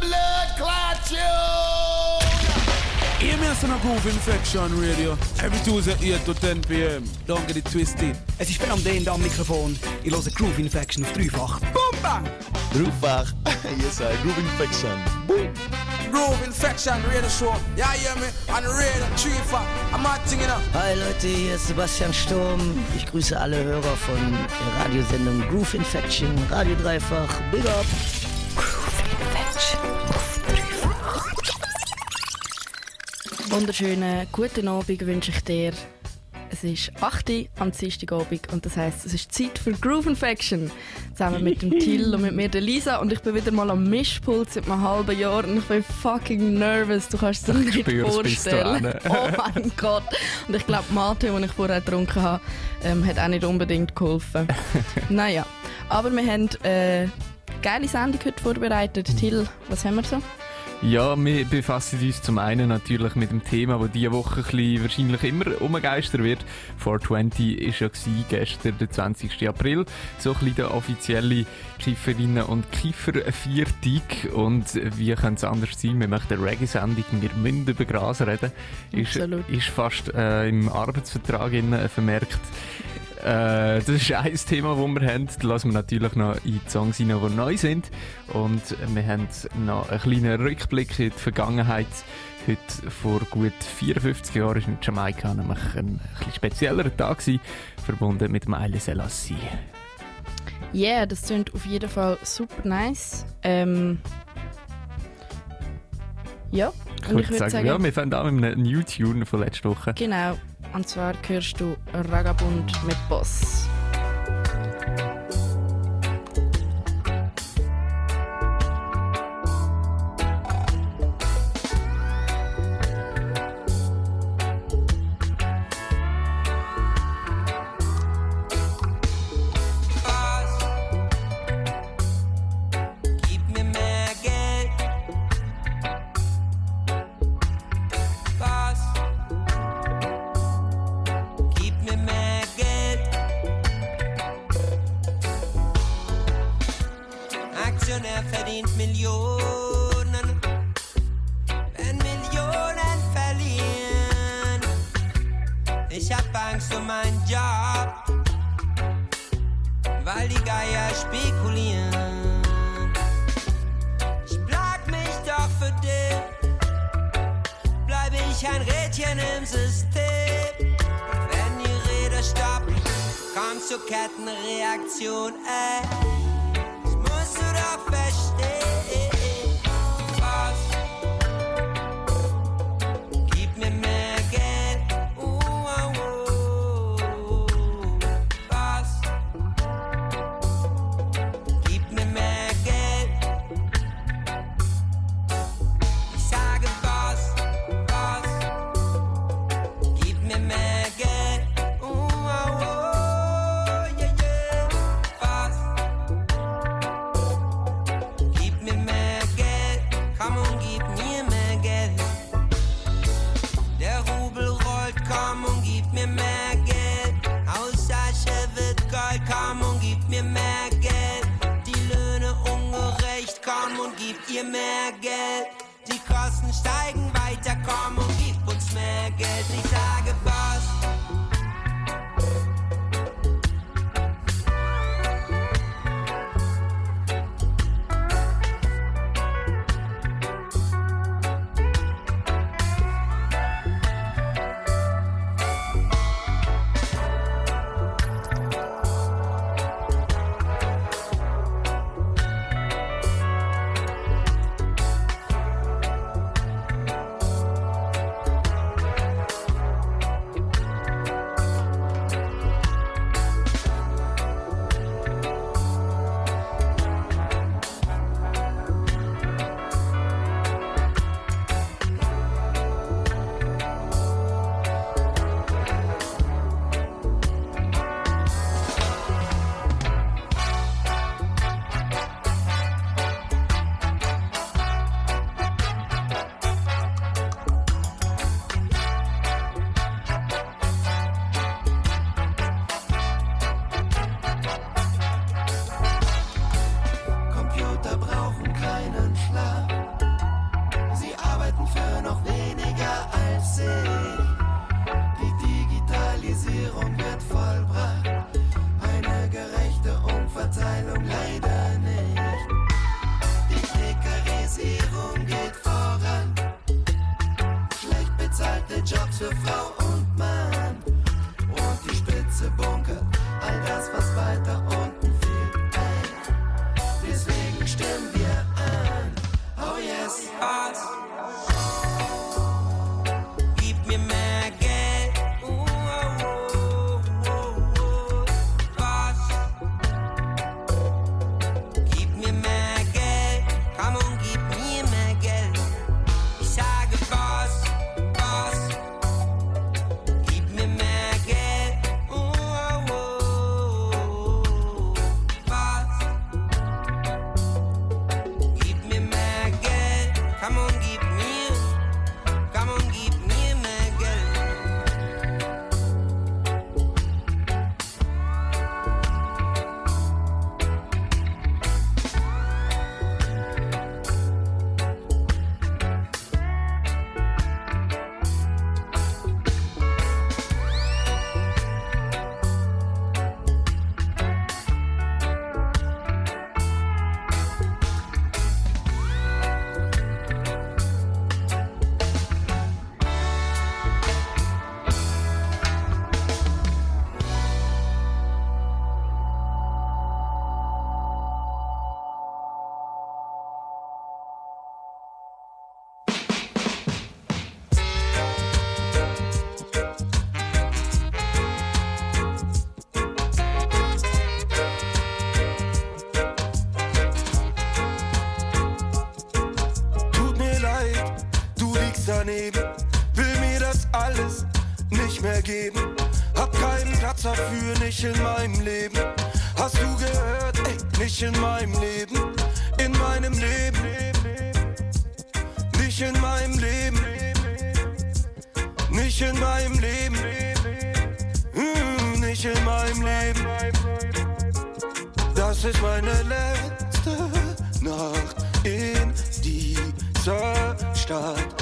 blood clot you. Hear me as on a Groove Infection Radio. Every Tuesday 8 to 10 p.m. Don't get it twisted. Es ist Ben am D am Mikrofon. Ich höre Groove Infection auf dreifach. Boom, bang! Groovewag. yes, I. Groove Infection. Boom. Groove Infection Radio Show. Yeah, hear me? On Radio 3 I'm not thinking up. Hi Leute, hier ist Sebastian Sturm. Ich grüße alle Hörer von der Radiosendung Groove Infection, Radio Dreifach. Big up! Wunderschönen guten Abend wünsche ich dir. Es ist 8 Uhr am Dienstagabend und das heisst, es ist Zeit für Groove Infection. Zusammen mit dem Till und mit mir, der Lisa. Und ich bin wieder mal am Mischpult seit einem halben Jahr und ich bin fucking nervous. Du kannst es dir nicht vorstellen. Oh mein Gott. Und ich glaube, Mate, den ich vorher getrunken habe, ähm, hat auch nicht unbedingt geholfen. naja, aber wir haben äh, geile Sendung heute vorbereitet. Till, was haben wir so? Ja, wir befassen uns zum einen natürlich mit dem Thema, das diese Woche ein bisschen wahrscheinlich immer umgeistert wird. 420 war ja gewesen, gestern, der 20. April. So ein bisschen der offizielle Kifferinnen- und Kifferviertag. Und wie könnte es anders sein? Wir möchten eine Reggae-Sendung, wir müssen über Gras reden. Ist, Absolut. ist fast äh, im Arbeitsvertrag vermerkt. Äh, das ist ein Thema, das wir haben. Da lassen wir natürlich noch in die Songs rein, die neu sind. Und wir haben noch einen kleinen Rückblick in die Vergangenheit. Heute vor gut 54 Jahren war in Jamaika nämlich ein etwas spezieller Tag, gewesen, verbunden mit Haile Selassie. Yeah, das klingt auf jeden Fall super nice. Ähm, ja, Ich und würde ich würde sagen, sagen, ja, wir fangen an mit einem New Tune von letzter Woche. genau. Und zwar hörst du Ragabund mit Boss. Steigen weiter, komm und gib uns mehr Geld. Ich sage nicht in meinem Leben. Hast du gehört? Ey, nicht in meinem Leben. In meinem Leben. Nicht in meinem Leben. Nicht in meinem Leben. Mm, Nicht in meinem Leben. Das ist meine letzte Nacht in dieser Stadt.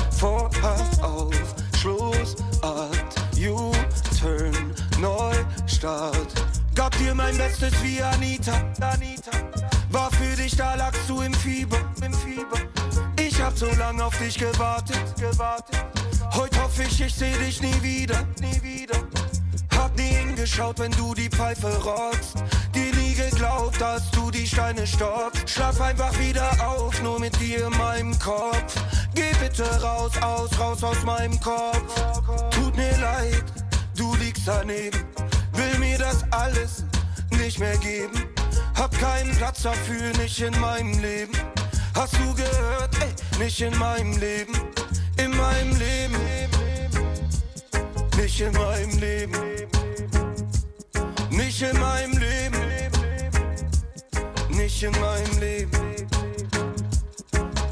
Mein Bestes wie Anita, Anita. War für dich da, lagst du im Fieber, im Fieber. Ich hab so lang auf dich gewartet, gewartet. Heute hoffe ich, ich seh dich nie wieder, nie wieder. Hab nie hingeschaut, wenn du die Pfeife rockst. Dir nie geglaubt, dass du die Steine stoppst. Schlaf einfach wieder auf, nur mit dir in meinem Kopf. Geh bitte raus, aus, raus aus meinem Kopf. Tut mir leid, du liegst daneben. Will mir das alles nicht mehr geben. Hab keinen Platz dafür, nicht in meinem Leben. Hast du gehört? Ey, nicht in meinem Leben. In meinem Leben. Nicht in meinem Leben. Nicht in meinem Leben. Nicht in meinem Leben.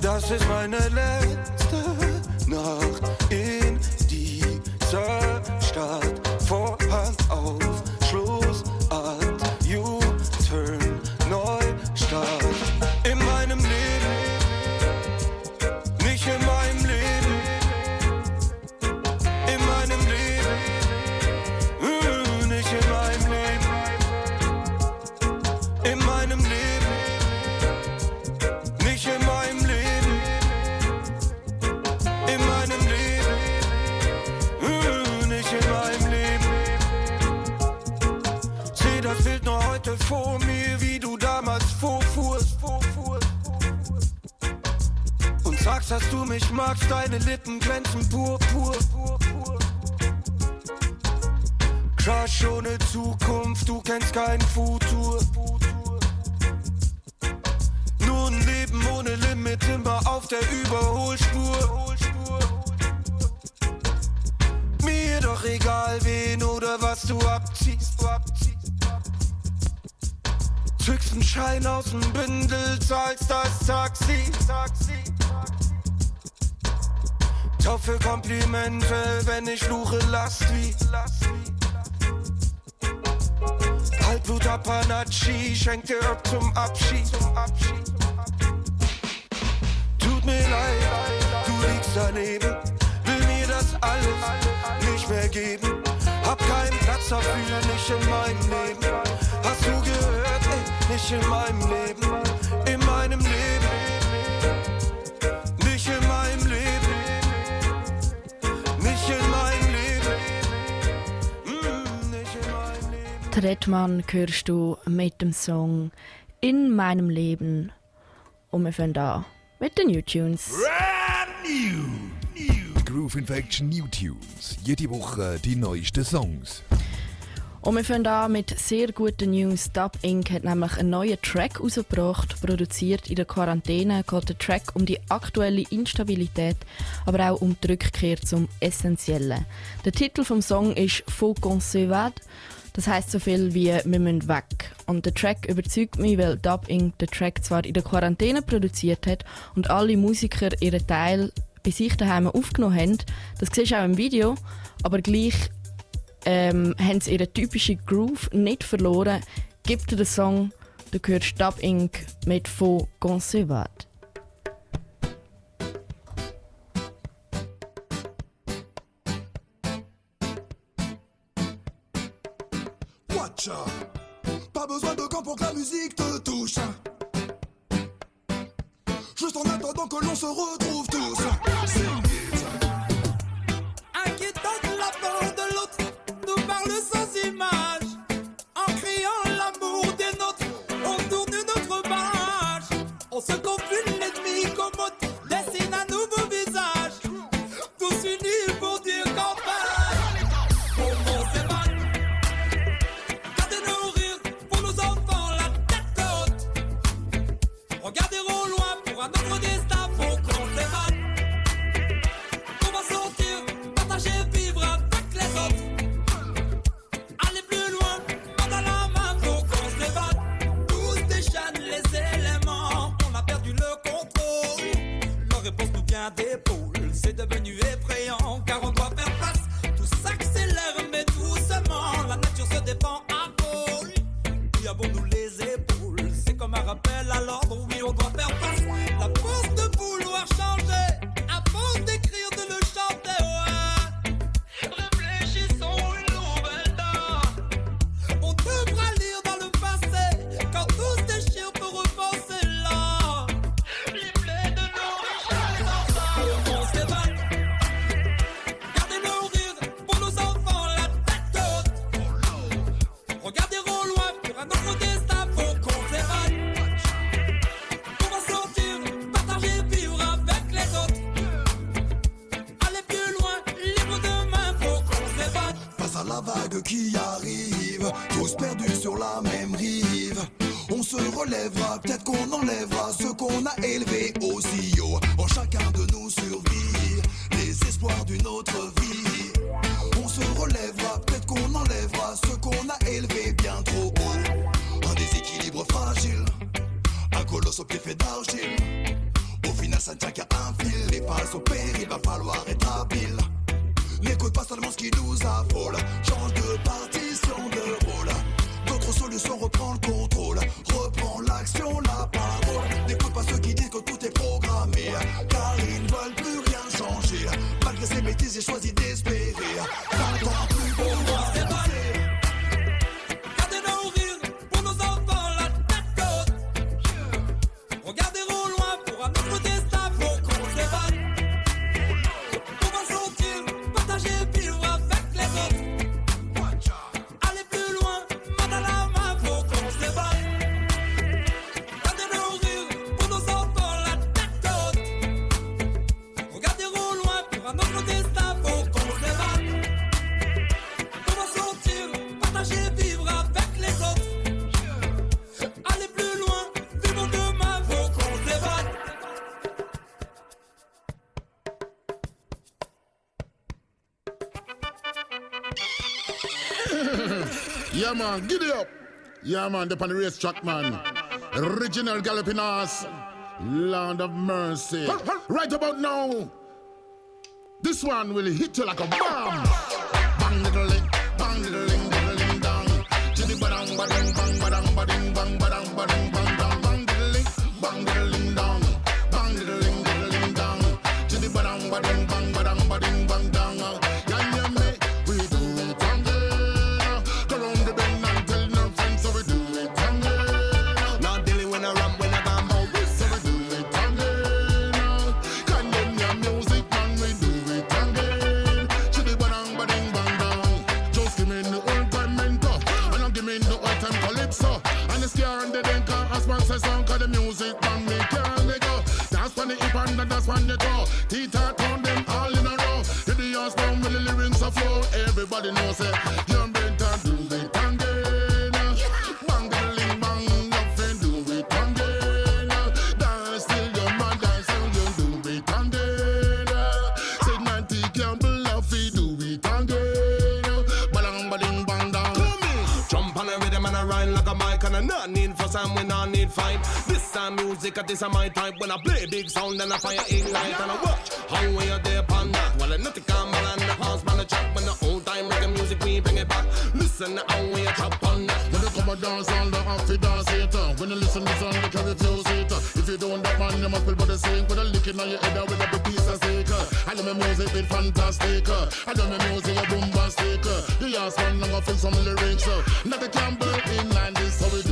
Das ist meine letzte Nacht in dieser Stadt. Vorhang auf, mich magst, deine Lippen glänzen purpur. pur. Crush ohne Zukunft, du kennst kein Futur. Nur ein Leben ohne Limit, immer auf der Überholspur. Mir doch egal, wen oder was du abziehst. Zückst Schein aus dem Bündel, zahlst das Taxi. Taxi. Taufe Komplimente, wenn ich fluche, lass wie. Halbblut Apanachi, schenk dir ab zum Abschied. Tut mir leid, du liegst daneben, will mir das alles nicht mehr geben. Hab keinen Platz dafür, nicht in meinem Leben. Hast du gehört, ey, nicht in meinem Leben. Tretmann hörst du mit dem Song In meinem Leben. Und wir fangen an mit den New Tunes. Brand new, new. Groove Infection New Tunes. Jede Woche die neuesten Songs. Und wir fangen an mit sehr guten News. Dub Inc. hat nämlich einen neuen Track rausgebracht. Produziert in der Quarantäne geht der Track um die aktuelle Instabilität, aber auch um die Rückkehr zum Essentiellen. Der Titel vom Song ist «Faut qu'on das heißt so viel wie «Wir müssen weg». Und der Track überzeugt mich, weil Dub Inc. den Track zwar in der Quarantäne produziert hat und alle Musiker ihren Teil bei sich daheim aufgenommen haben. Das siehst du auch im Video. Aber gleich ähm, haben sie ihren typischen Groove nicht verloren. Gibt dir den Song, du hörst Dub Inc. mit von Concevade». Pas besoin de camp pour que la musique te touche. Juste en attendant que l'on se retrouve tous. Inquiétant de la parole de l'autre, nous parle sans image. Yeah, man, giddy up. Yeah, man, the on the racetrack, man. Original galloping ass. Land of mercy. Right about now, this one will hit you like a bomb. And the dance on the toe. Tita turn them all in a row. Hit the ass down with the lyrics a flow. Everybody knows it. You're do it again. Bang bang up do it again. Dance till your man dance and you do it again. Say Nancy Campbell love it, do it again. Balang baling bang down. Jump on the rhythm and I ride like a mic and not need fuss and we not need fight. Music, and this is my type. When I play big sound, then I fire ignite and I watch how we are there upon that. Well, I nothing come and the house man a chop when the old time reggae music we bring it back. Listen how we a chop on that. When you come a dance on the it dance it. When you listen to song you can refuse it. If you don't that man you must build body sing With a lick in your head with a piece of uh. I love my music with fantastic. I love my music a bombastic. The ass one I'm gonna feel some lyrics uh. Not the Campbell in line this how it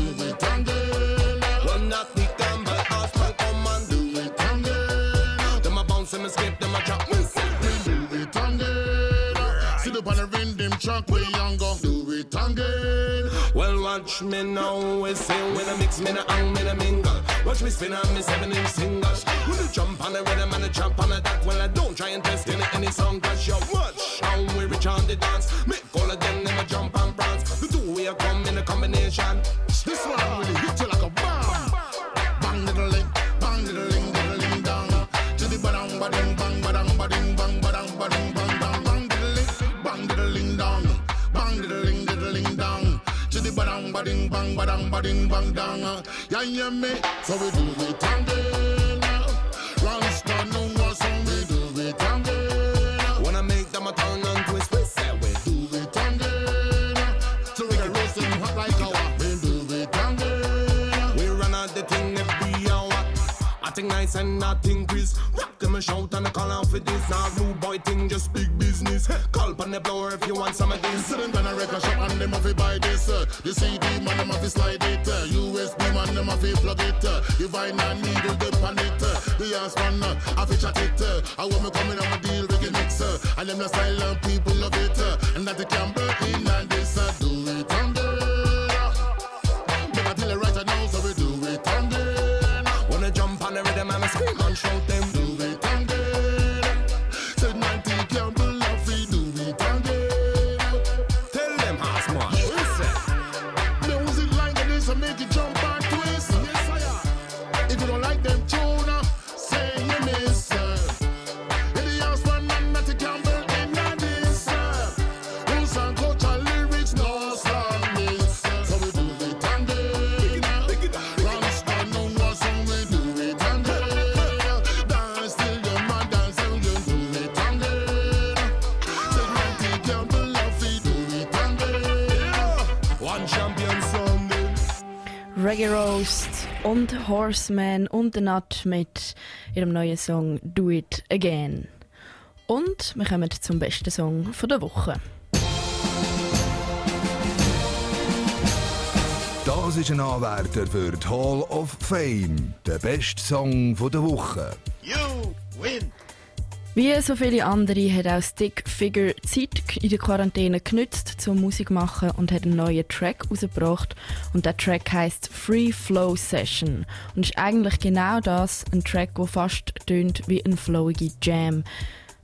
track we go Do it tangle Well, watch me now, we say when I mix me na hang me na mingle. Watch me spin on me seven inch singles. When you jump on the rhythm and I jump on the that, well I don't try and test any any song, cause you watch how we reach on the dance. Make all of them them a jump and prance. The two way come in a combination. This one really hit bang, badang, bading, bang down. Uh. Yeah, yeah, me. So we do it again. I think nice and nothing quiz. Rock them a shout and a call out for this. Now rude boy thing, just big business. Call on the blower if you want some of this. Sit in a record shop and them have to buy this. The CD man them have to slide it. USB man them have to plug it. Uh. The vinyl needle dip on it. The ass man uh, have to chat it. Uh. I want me coming on a deal reggae mix. Uh. And them the style and people love it. Uh. And that they can break in and this do it under. Reggae Roast und Horseman und The Nut mit ihrem neuen Song Do It Again. Und wir kommen zum besten Song von der Woche. Das ist ein Anwärter für die Hall of Fame. Der beste Song von der Woche. You win. Wie so viele andere hat auch Stick Figure Zeit in der Quarantäne genützt zum Musik machen und hat einen neuen Track rausgebracht. Und der Track heißt Free Flow Session und ist eigentlich genau das, ein Track, der fast tönt wie ein flowige Jam.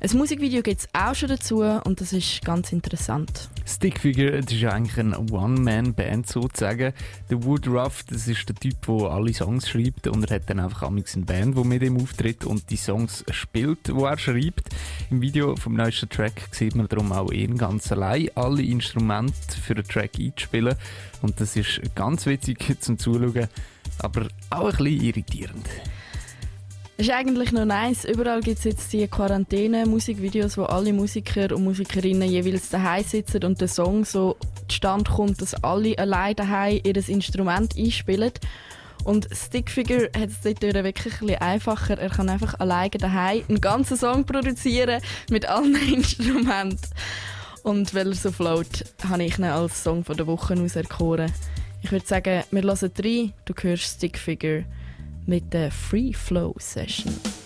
Ein Musikvideo gibt es auch schon dazu und das ist ganz interessant. Stickfigure, das ist ja eigentlich eine One-Man-Band sozusagen. Der Woodruff, das ist der Typ, der alle Songs schreibt und er hat dann einfach amigs eine Band, die mit ihm auftritt und die Songs spielt, die er schreibt. Im Video vom neuesten Track sieht man darum auch ihn ganz allein, alle Instrumente für den Track einzuspielen und das ist ganz witzig zum Zuschauen, aber auch ein bisschen irritierend. Ist eigentlich noch nice. Überall gibt es jetzt die Quarantäne-Musikvideos, wo alle Musiker und Musikerinnen jeweils daheim sitzen und der Song so zustande kommt, dass alle allein daheim ihr Instrument einspielen. Und Stickfigure hat es dort wirklich ein bisschen einfacher. Er kann einfach alleine daheim einen ganzen Song produzieren mit allen Instrumenten. Und weil er so float, habe ich ihn als Song der Woche auserkoren. Ich würde sagen, wir hören rein. Du hörst Stickfigure mit der Free Flow Session.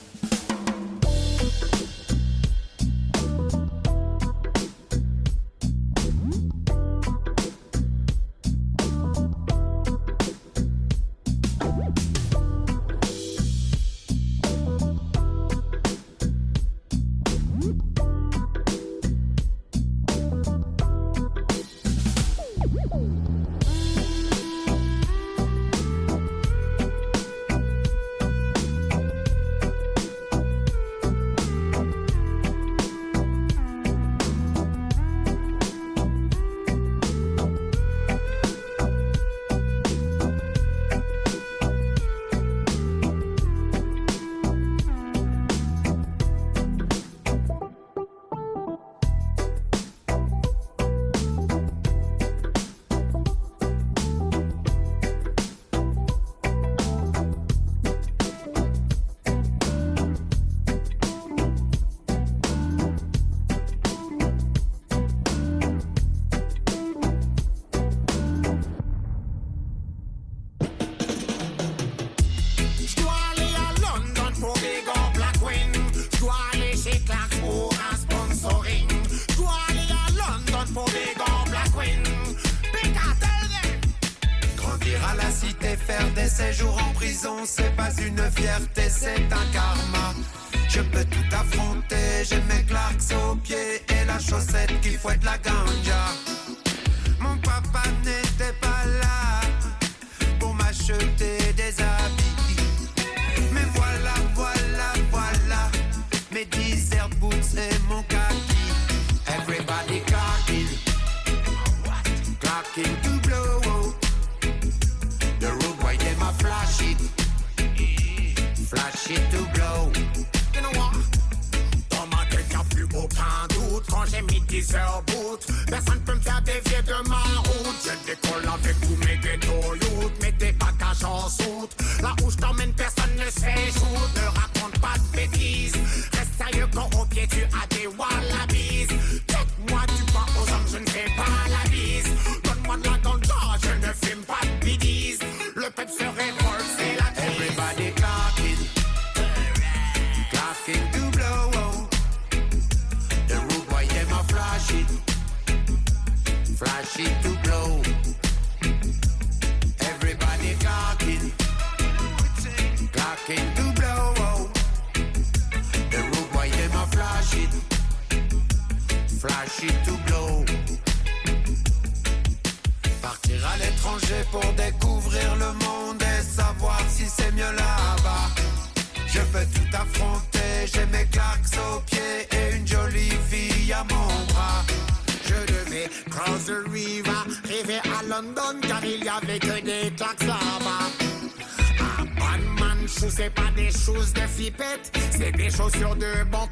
Chaussures de bon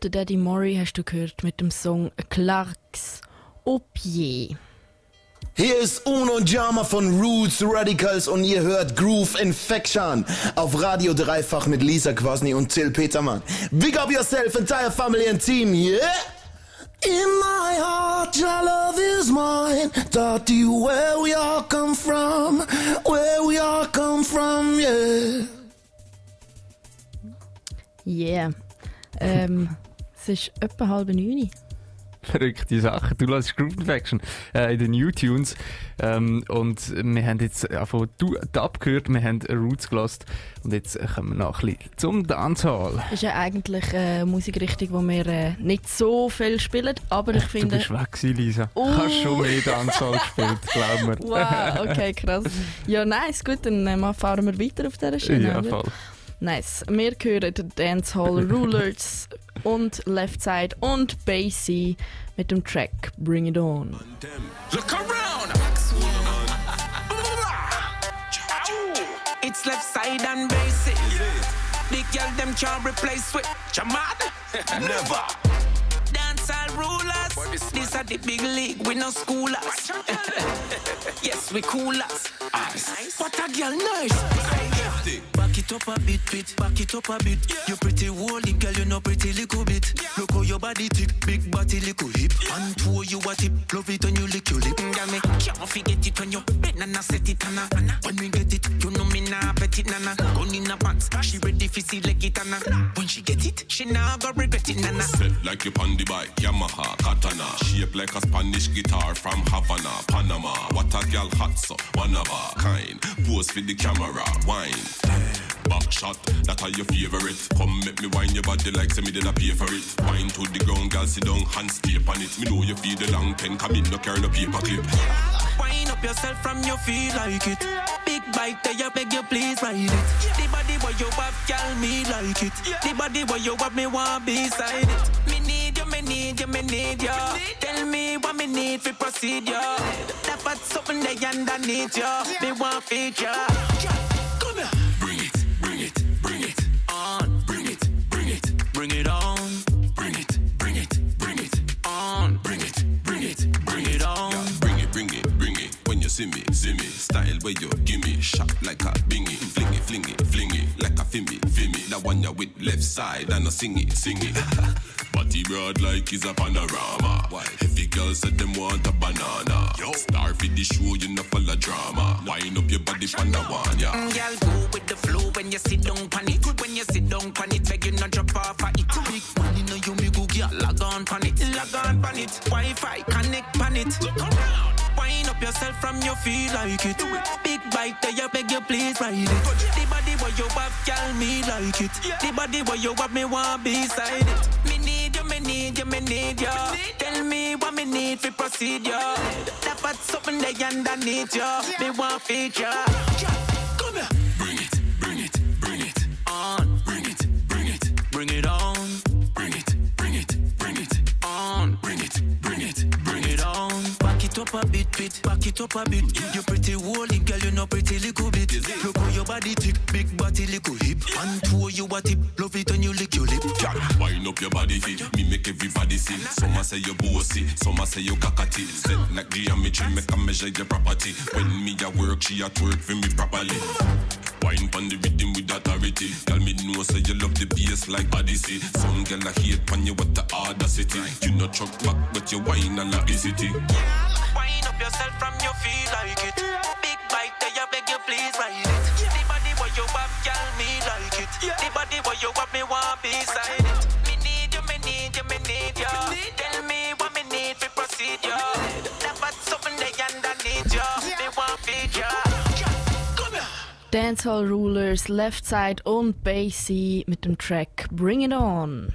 und der Daddy Murray hast du gehört mit dem Song Clarks au pied. Hier ist Uno Jama von Roots Radicals und ihr hört Groove Infection auf Radio Dreifach mit Lisa Kwasny und Till Petermann. Big up yourself, entire family and team, yeah? In my heart, your love is mine. Taught you where we all come from, where we all come from, yeah. Yeah. Ähm, es ist etwa halb neun. verrückte Sachen. Du lässt Groove Infection äh, in den New Tunes. Ähm, und wir haben jetzt von Dub gehört, wir haben Roots gelost und jetzt kommen wir noch ein bisschen zum Dancehall. Das ist ja eigentlich eine Musikrichtung, die wir äh, nicht so viel spielen, aber ich Du finde... bist weg gewesen, Lisa. Oh. Hast schon mehr Dancehall gespielt, glaub mir. Wow, okay, krass. Ja, nice, gut, dann äh, fahren wir weiter auf dieser Schiene. Ja, voll. Nice. Wir hören Dancehall Rulers und Left Side und Bassy mit dem Track Bring It On. Look around. It's left side and basic. The girl them can't replace with Jamad. Never. Dancehall rulers. This are the big league. We no schoolers. yes, we coolers. What a girl nice. Back it up a bit, bit, back it up a bit. You pretty holy girl, you know pretty little bit. Look how your body tip, big body little hip. And two you a tip, love it when you lick your lip. Mm, girl, me can't forget it when you bend and I set it and I When we get it, You know me nah bet it nana. Gun in a pants, she ready for see leg it nana. When she get it, she nah go regret it nana. Set like you on the bike, Yamaha, Katana. Shape like a Spanish guitar from Havana, Panama. What a girl hot so, one of a kind. Pose for the camera, wine. back shot. That are your favorite. Come make me wine your body like say me did I pay for it. Wine to the ground, girl, sit down, hands tape on it. Me know you feel the long pen, come in, no carry no paper clip. Wind up yourself from your feel like it. Big bite there, you beg you please ride it. The body where you have, girl, me like it. The body where you have, me want beside it. Me you, me need you, you. Tell me what me need for procedure. That but something they underneath you. Me want feature. Come here. Bring it, bring it, bring it. On. Bring it, bring it, Bring it on. bring it, bring it, bring it. On. Bring it, bring it, Bring it on. Bring it, bring it, bring it. When you see me, see me. Style where you give me. Shot like a bingy. Fling it, fling it, fling it. Like a fimmy, fimmy. That one you with left side and a sing it, sing it. Body broad like is a panorama. Why? Heavy girls said them want a banana. Star for the show, you know full of drama. Wind up your body pan the one, yeah. Mm, Girl, go with the flow when you sit down pan it. When you sit down pan it, beg you not drop off of it. Big money no you me go girl, log on pan it, log on pan it. Wi-Fi connect pan it. Wind up yourself from your feel like it. Big bite there, you beg you please ride it. The body where you have, girl, me like it. The body where you have, me want beside it. Me need you, me need you, me need you. Tell me what me need for procedure. That but something they underneath you. Me want feature. Come here. Bring it, bring it, bring it. On. Bring it, bring it, Bring it on. bring it, bring it, bring it. On. Bring it, bring it, bring Bring it it. on. It up a bit, bit. Back it up a bit. You pretty holy girl, you know pretty little bit. Look how your body tick, big body little hip. And two you a tip, love it when you lick your lip. Wind up your body fit, me make everybody see. Some a say you bossy, some a say you cockatoo. Set like geometry, make a measure your property. When me a work, she at work for me properly. Wine pon the rhythm with authority. Tell me no say you love the bass like Odyssey. Some girl a hate pon you with the audacity. You no chuck back, but you wine a la easy. Wind up yourself from your like it. Big beg you please ride it. The body where you have, girl, me like it. The body where you have, me want beside it. Me need you, me need you, me need you. Tell me what me need for but something they underneath. Me want. Come. Dancehall Rulers, Left Side und Bassy mit dem Track Bring It On.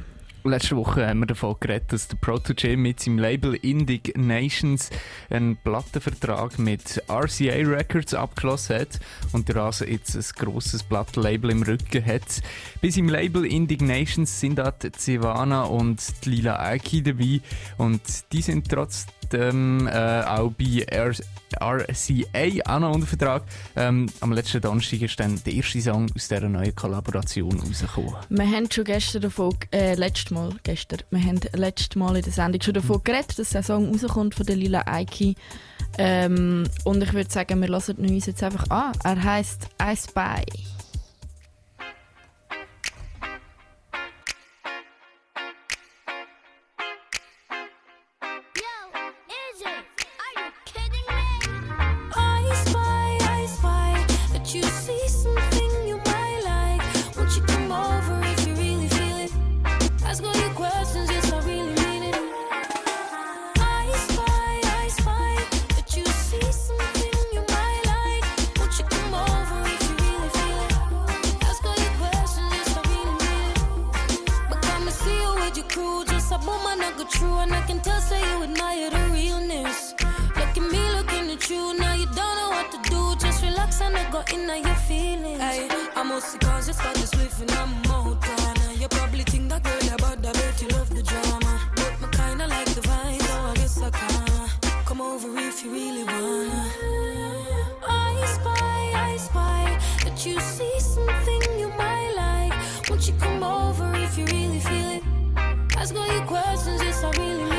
Letzte Woche haben wir davon geredet, dass der Protege mit seinem Label Indignations einen Plattenvertrag mit RCA Records abgeschlossen hat und der also jetzt ein grosses Plattenlabel im Rücken hat. Bei seinem Label Indignations sind auch die Sivana und Lila Aiki dabei und die sind trotzdem äh, auch bei R RCA auch noch unter Vertrag. Ähm, am letzten Donnerstag ist dann der erste Song aus dieser neuen Kollaboration rausgekommen. Wir haben schon gestern davon, äh, letztes Mal, gestern, wir haben letztes Mal in der Sendung schon davon geredet, dass der Song rauskommt von der Lila Aiki. Ähm, und ich würde sagen, wir hören ihn uns jetzt einfach an. Er heisst I Spy. Crew, just a woman I go true, and I can tell say you admire the realness. Look at me, looking at you. Now you don't know what to do. Just relax and I go in on your feelings. Hey, I'm mostly conscious about this swift and I'm out on. You probably think that girl about that bet you love the drama. But me kinda like the vibe, so I guess I can. Come over if you really wanna. I spy, I spy that you see something Ask all your questions, yes, I really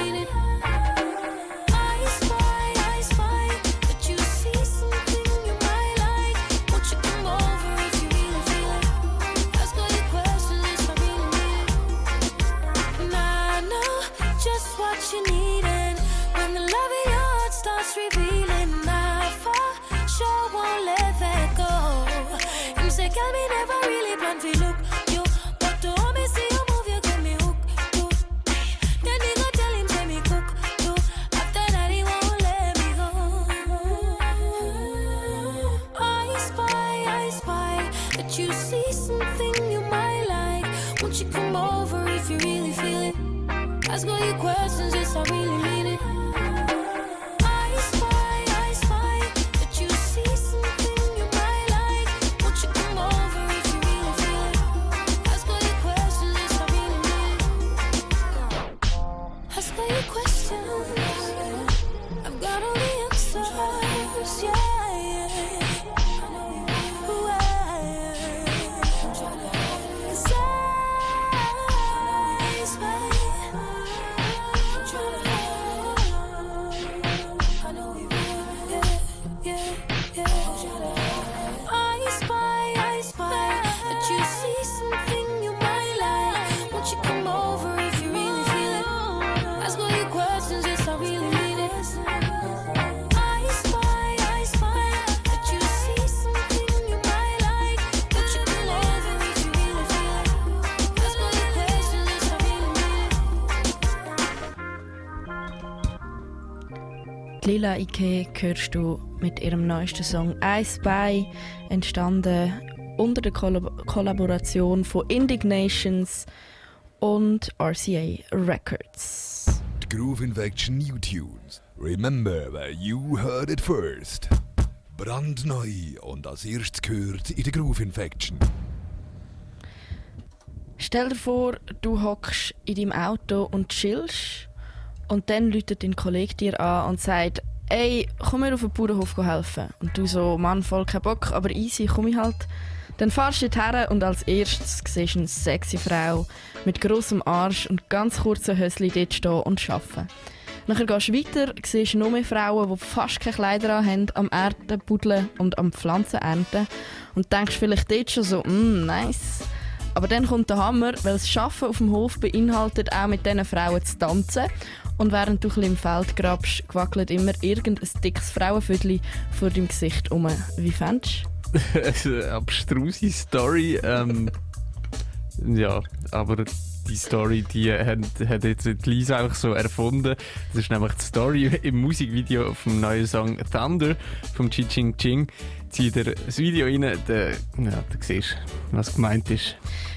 Lila Ike hörst du mit ihrem neuesten Song I Spy, entstanden unter der Kollab Kollaboration von Indignations und RCA Records. Die Groove Infection New Tunes. Remember where you heard it first. Brandneu und als erstes gehört in der Groove Infection. Stell dir vor, du hockst in deinem Auto und chillst und dann läutet dein Kollege dir an und sagt, ey, komm mir auf den Bauernhof helfen. Und du so, Mann, voll keinen Bock, aber easy, komm ich halt. Dann fahrst du her und als erstes siehst du eine sexy Frau mit grossem Arsch und ganz kurzen Hösli dort stehen und arbeiten. Nachher gehst du weiter, siehst nur mehr Frauen, die fast keine Kleider haben, am Erden buddeln und am Pflanzen ernten. Und denkst vielleicht dort schon so, mm, nice. Aber dann kommt der Hammer, weil das Arbeiten auf dem Hof beinhaltet auch mit diesen Frauen zu tanzen. Und während du im Feld grabst, wackelt immer irgendein dickes Frauenviertel vor deinem Gesicht um. Wie fändest du? eine abstruse Story. Ähm, ja, aber die Story, die hat, hat jetzt Lisa einfach so erfunden. Das ist nämlich die Story im Musikvideo vom neuen Song Thunder vom Chi Ching Ching. Zieh dir das Video rein, da, ja, siehst du, was gemeint ist.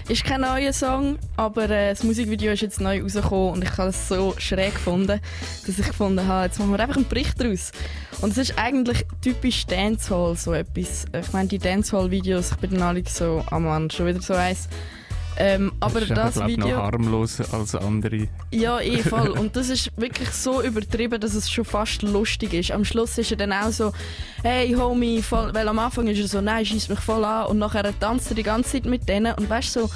Ist kein neuer Song, aber äh, das Musikvideo ist jetzt neu rausgekommen und ich habe es so schräg gefunden, dass ich gefunden habe, jetzt machen wir einfach einen Bericht daraus. Und es ist eigentlich typisch Dancehall, so etwas. Ich meine, die Dancehall-Videos, ich bin dann alle so, ah Mann, schon wieder so eins. Ähm, aber das, ist das glaub, Video... noch harmloser als andere. Ja, eh voll. Und das ist wirklich so übertrieben, dass es schon fast lustig ist. Am Schluss ist er dann auch so, hey Homie, voll, weil am Anfang ist er so, nein, schieß mich voll an. Und nachher tanzt er die ganze Zeit mit denen und weißt so,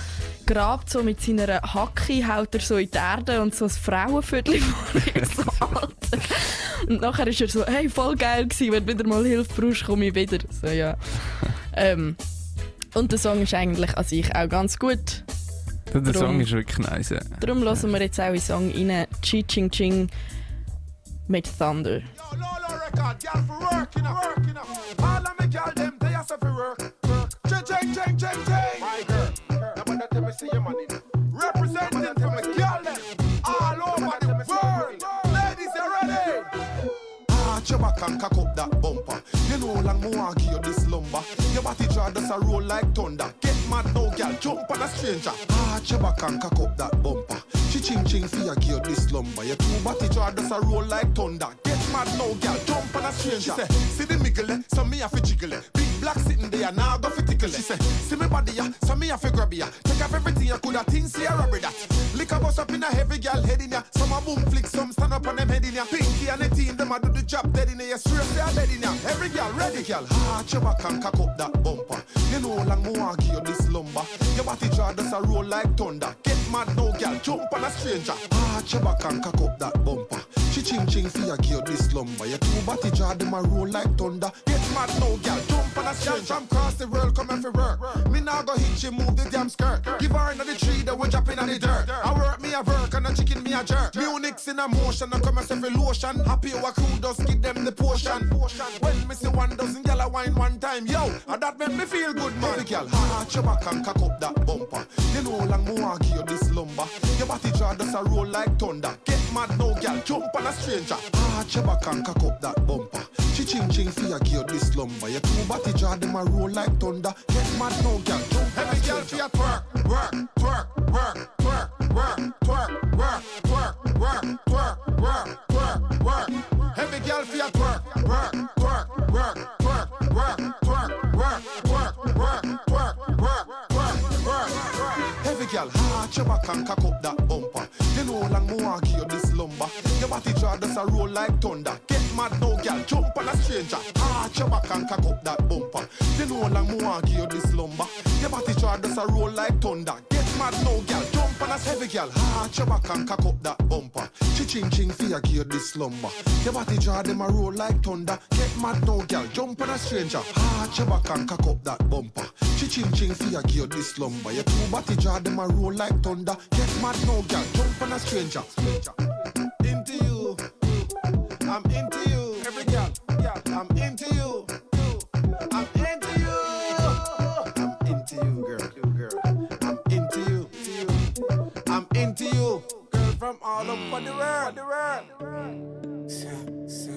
grabt so mit seiner Hacke, haut er so in die Erde und so ein Frauenviertel vor so Alter. Und nachher ist er so, hey, voll geil gewesen, wenn du wieder mal Hilfe brauchst, komme ich wieder. So, ja. ähm, und der Song ist eigentlich an sich auch ganz gut. Der Drum- Song ist wirklich nice. ja. Darum hören wir jetzt auch in den Song rein, Chi Ching Ching mit Thunder. representing all over the world. Ladies, you ready? Arch your You know long more I give you this lumber. Your body jaw does a roll like thunder. Get mad now, girl, jump on a stranger. Arch your back and cock up that bumper. Chi ching ching for you give you this lumber. Your two body jaw does a roll like thunder. Get mad now, girl, jump on a stranger. She say, see the miggle, eh, so me have to jiggle. Big black sitting there, now go fi tickle. She say, see me body, ya, so me have to grab ya. Take off everything you coulda think, see a robbery that. Lick a bus up in a heavy girl head in ya. Some a boom flick, some stand up on them head in ya. Pinky and the team, them a do the job dead in ya. Straight to a bed in ya. Every girl ready, girl. Arch your back and cock up that bumper. You know how long more I give you this lumber. Your body jaw does a roll like thunder. Get mad now, girl, jump on a stranger. Ah, Arch your back and cock up that bumper. Chi ching ching for you give you this lumber. Your two body jaw them a roll like thunder. Get mad now, girl, jump on a stranger. From across the world, come and for work. Me now go hit you, move the damn skirt. Give her another tree, that we drop in on the dirt. I work me a work and a chicken me a jerk. Munich in a motion, I come say for lotion. Happy our crew does give them the potion. When me see one dozen gyal a wine one time, yo, and that make me feel good, man. Every gyal, arch your back and cock up that bumper. You know long more you this lumber. Your body jaw does a roll like thunder. Get mad now, girl. Jump on a stranger. Arch your back and cock up that bumper. She ching ching for your gear this lumber. Your two body jar them a roll like thunder. Get mad now, girl. Jump a. Every girl for your twerk, work, twerk, work, twerk, work, twerk, work, twerk, work, twerk, work, twerk, work. Every girl for your twerk, work, twerk, work, twerk, work, twerk, work, twerk, work, twerk, work, twerk, work. Every girl, arch your back and cock up that bumper. You know long me want jar does a roll like thunder. Get mad now, girl. Jump on a stranger. Arch your back and cock up that bumper. You know long me give you this lumber. Your body jar does a roll like thunder. Get mad now, girl. Jump on a heavy girl. Arch your back and cock up that bumper. Ching ching you give you this lumber. Your body jar them a roll like thunder. Get mad now, girl. Jump on a stranger. Arch your back and cock up that bumper. Ching ching you give you this lumber. Your two body jar them a roll like thunder. Get mad now, girl. Jump on a stranger. Into you. I'm into you. Every girl. Yeah. I'm into you. I'm into you. I'm into you, girl. Girl. I'm into you. I'm into you. Girl from all over the world. The world. So, so,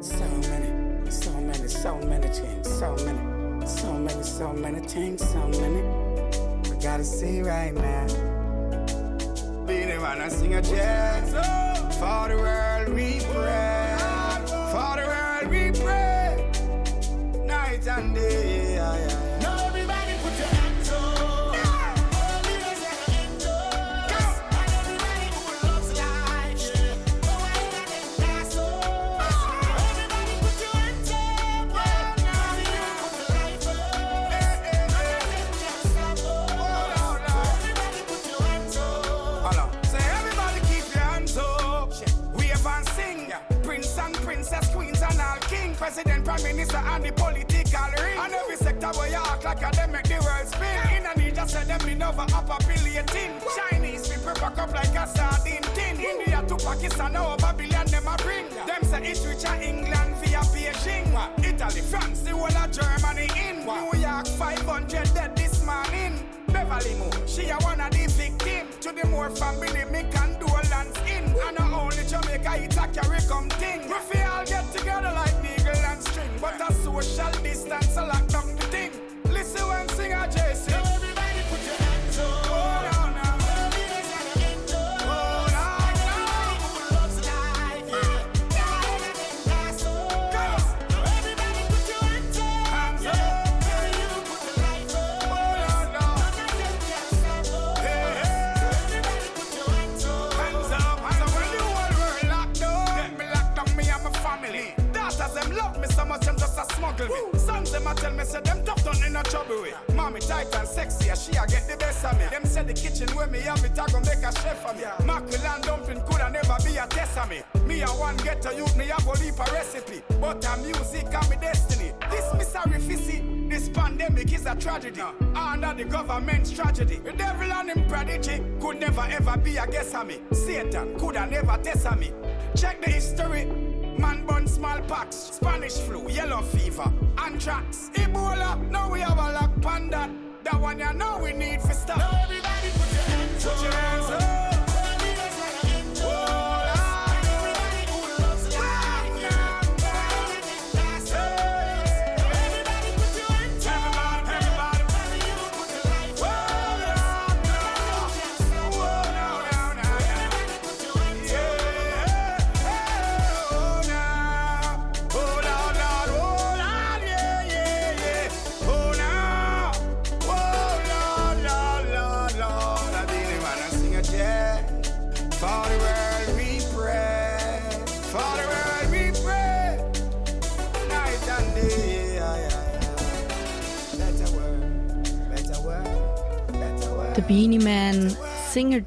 so many, so many, so many things, so many, so many, so many things, so many. We gotta see right now. Beanie Man, I sing a jazz. For the world we pray. For the world we pray. Night and day.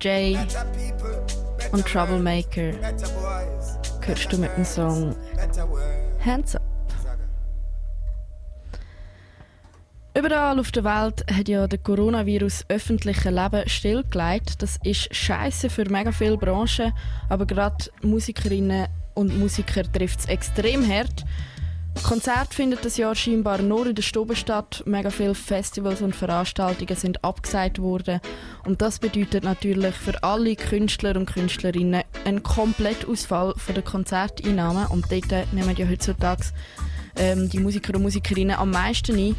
Jay und Troublemaker hörst du mit dem Song Hands Up. Überall auf der Welt hat ja der Coronavirus öffentliche Leben stillgelegt. Das ist scheiße für mega viele Branchen, aber gerade Musikerinnen und Musiker trifft es extrem hart. Konzert findet das Jahr scheinbar nur in der Stube statt. Mega viele Festivals und Veranstaltungen sind abgesagt worden. Und das bedeutet natürlich für alle Künstler und Künstlerinnen einen Komplettausfall von der Konzerteinnahmen. Und dort nehmen ja heutzutage ähm, die Musiker und Musikerinnen am meisten ein.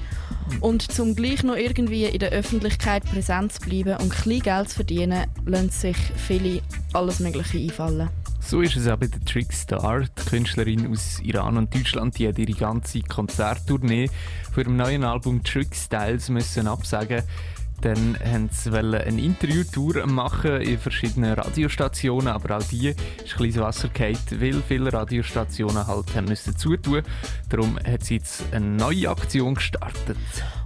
Und zum gleich noch irgendwie in der Öffentlichkeit präsent zu bleiben und ein bisschen Geld zu verdienen, lassen sich viele alles Mögliche einfallen. So ist es auch bei der Trickstar. Die Künstlerin aus Iran und Deutschland die hat ihre ganze Konzerttournee für ihrem neuen Album Trick Styles müssen absagen. Dann wollten sie eine Interviewtour machen in verschiedenen Radiostationen, aber auch die ist ein bisschen Wasser gefallen, weil viele Radiostationen halt haben müssen zutun. Darum hat sie jetzt eine neue Aktion gestartet.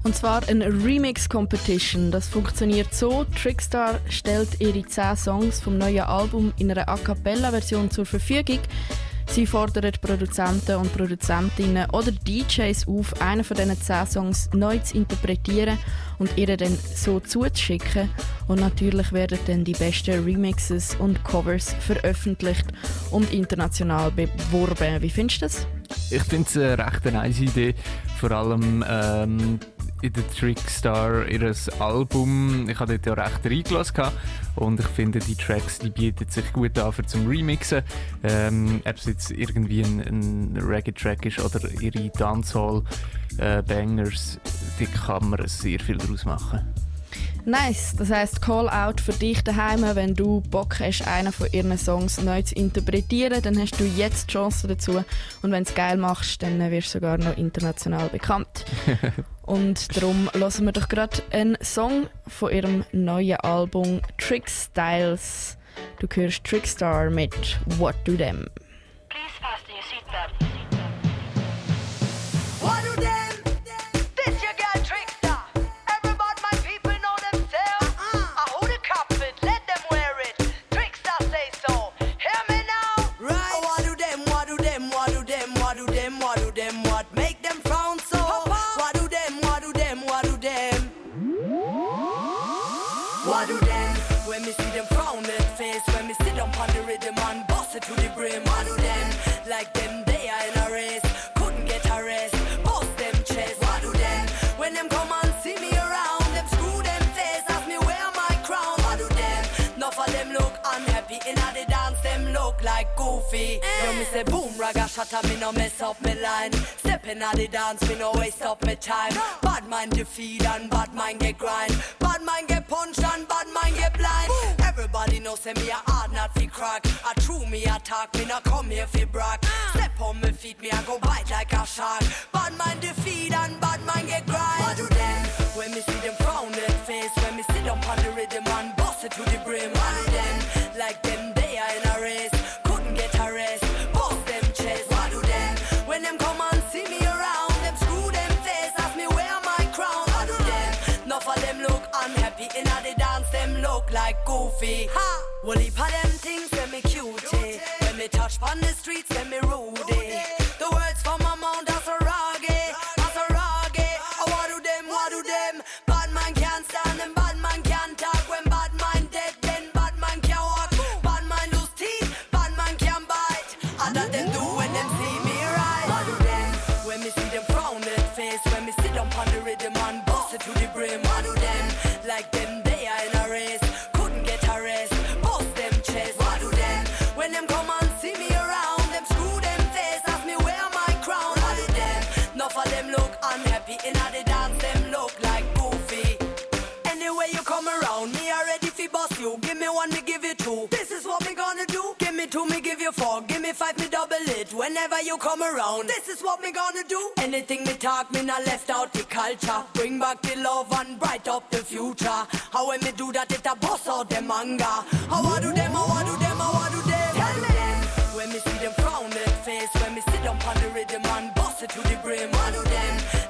Und zwar eine Remix-Competition. Das funktioniert so: Trickstar stellt ihre 10 Songs vom neuen Album in einer A Cappella-Version zur Verfügung. Sie fordert Produzenten und Produzentinnen oder DJs auf, einen von diesen 10 Songs neu zu interpretieren und ihr dann so zuzuschicken. Und natürlich werden dann die besten Remixes und Covers veröffentlicht und international beworben. Wie findest du das? Ich finde es eine recht nice Idee, vor allem ähm, in der Trickstar ihres Album. Ich habe dort ja recht reingelassen und ich finde die Tracks, die bieten sich gut an für zum Remixen. Ähm, ob es jetzt irgendwie ein, ein Reggae-Track ist oder ihre Dancehall-Bangers, die kann man sehr viel daraus machen. Nice, das heißt Call out für dich daheim, wenn du Bock hast, einen von ihren Songs neu zu interpretieren, dann hast du jetzt die Chance dazu und wenn du es geil machst, dann wirst du sogar noch international bekannt. und darum lassen wir doch gerade einen Song von ihrem neuen Album Trick Styles. Du hörst Trickstar mit What Do Them. Please fasten your seatbelt. What do them? Like them they are in a race, couldn't get a rest, bust them chest. What do them? When them come and see me around, them screw them face, ask me where my crown. What do them? Enough of them look unhappy in the dance, them look like goofy. Yo, me say boom, ragga, shut up, me no mess up me line. Step in the dance, me no waste up me time. Bad mind defeat and bad mind get grind. Bad mind get punched and bad mind get blind. Everybody know say me a hard not fi crack. A true me attack, me not come here fi brag. Step on me feet, me I go bite like a shark. Bad mind defeat and bad mind get grind. Streets, when me me five, me double it. Whenever you come around, this is what me gonna do. Anything me talk, me not left out the culture. Bring back the love and bright up the future. How when me do that, it a boss out the manga. How I do them, how I do them, how I do them. Tell me them. When me see them frown their face, when me sit down on the rhythm and bust it to the brim. I do them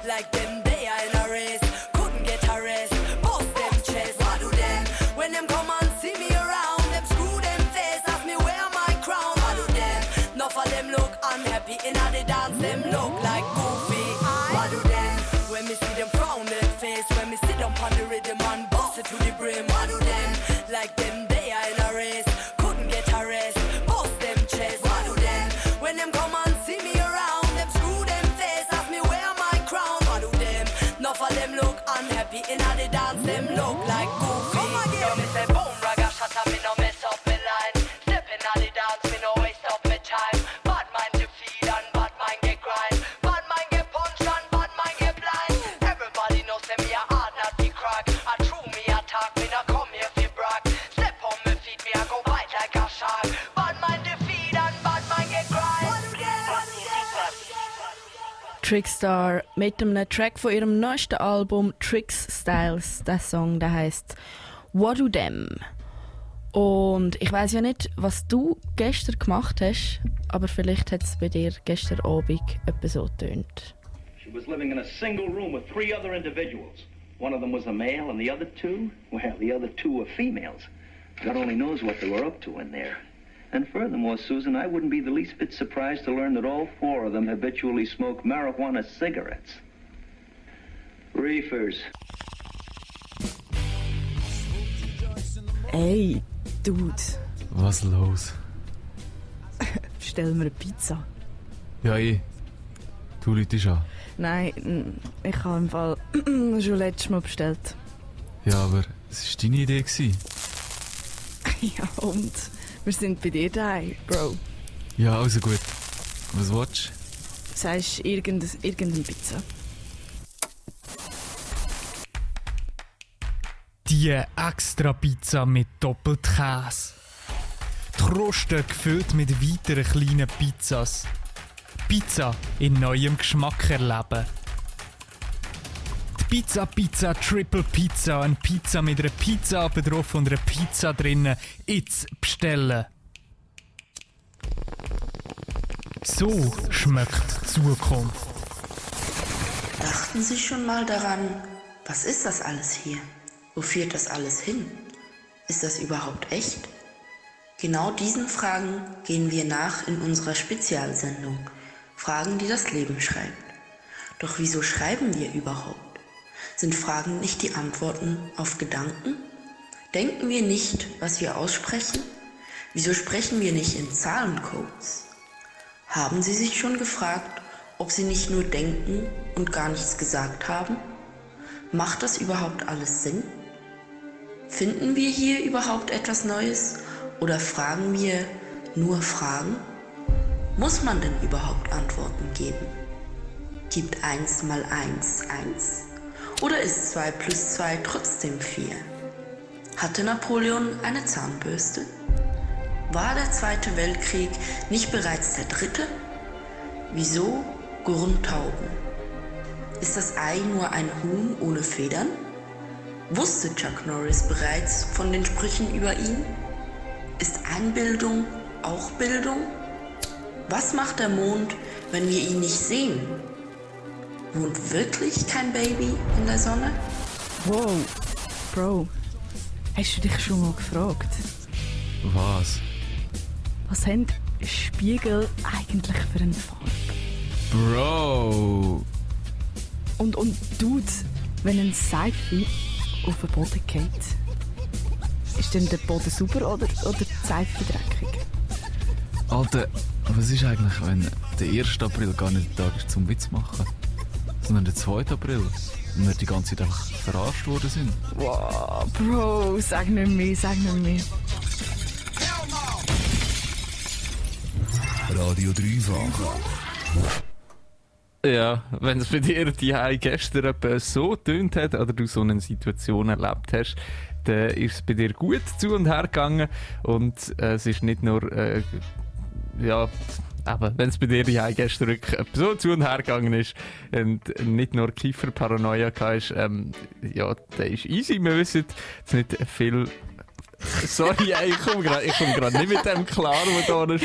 Trickstar mit einem Track von ihrem neuesten Album Tricks Styles. Der Song, der heißt What Do Them. Und ich weiß ja nicht, was du gestern gemacht hast, aber vielleicht hat es bei dir gestern Abend etwas so tönt. She was living in a single room with three other individuals. One of them was a male, and the other two, well, the other two were females. God only knows what they were up to in there. And furthermore, Susan, I wouldn't be the least bit surprised to learn that all four of them habitually smoke marijuana cigarettes. Reefers. Ey, Dude, Was los? bestell mir eine Pizza. Ja, ich. Du Leute an. Nein, ich habe im Fall schon letztes Mal bestellt. Ja, aber es war deine Idee. Ja, und wir sind bei dir daheim, Bro. Ja, also gut. Was willst Sagst irgendeine, irgendeine Pizza. Die extra Pizza mit Doppelkäse. Die Kruste gefüllt mit weiteren kleinen Pizzas. Pizza in neuem Geschmack erleben. Pizza Pizza Triple Pizza, eine Pizza mit einer Pizza oben drauf und einer Pizza drinnen. Jetzt bestellen. So schmeckt Zukunft. Dachten Sie schon mal daran, was ist das alles hier? Wo führt das alles hin? Ist das überhaupt echt? Genau diesen Fragen gehen wir nach in unserer Spezialsendung. Fragen, die das Leben schreibt. Doch wieso schreiben wir überhaupt? Sind Fragen nicht die Antworten auf Gedanken? Denken wir nicht, was wir aussprechen? Wieso sprechen wir nicht in Zahlencodes? Haben Sie sich schon gefragt, ob Sie nicht nur denken und gar nichts gesagt haben? Macht das überhaupt alles Sinn? Finden wir hier überhaupt etwas Neues oder fragen wir nur Fragen? Muss man denn überhaupt Antworten geben? Gibt 1 mal 1 1? Oder ist 2 plus 2 trotzdem 4? Hatte Napoleon eine Zahnbürste? War der Zweite Weltkrieg nicht bereits der dritte? Wieso Grundtauben? Ist das Ei nur ein Huhn ohne Federn? Wusste Chuck Norris bereits von den Sprüchen über ihn? Ist Einbildung auch Bildung? Was macht der Mond, wenn wir ihn nicht sehen? Wohnt wirklich kein Baby in der Sonne? Wow, Bro, hast du dich schon mal gefragt, Was? was haben Spiegel eigentlich für eine Farbe? Bro! Und, und Dude, wenn ein Seife auf den Boden geht, ist dann der Boden sauber oder, oder die Seife dreckig? Alter, was ist eigentlich, wenn der 1. April gar nicht der Tag ist zum Witz machen, sondern der 2. April und wir die ganze Zeit einfach verarscht worden sind? Wow, Bro, sag nicht mehr, sag nicht mehr. Radio Dreifach. Ja, wenn es bei dir die gestern etwa so tönt hat oder du so eine Situation erlebt hast, dann ist es bei dir gut zu und her gegangen und äh, es ist nicht nur, äh, ja, aber wenn es bei dir die gestern so zu und her gegangen ist und nicht nur Kieferparanoia hast, ähm, ja, dann ist easy. Wir wissen jetzt nicht viel. Sorry, ich komme gerade komm nicht mit dem klar, wo da ist.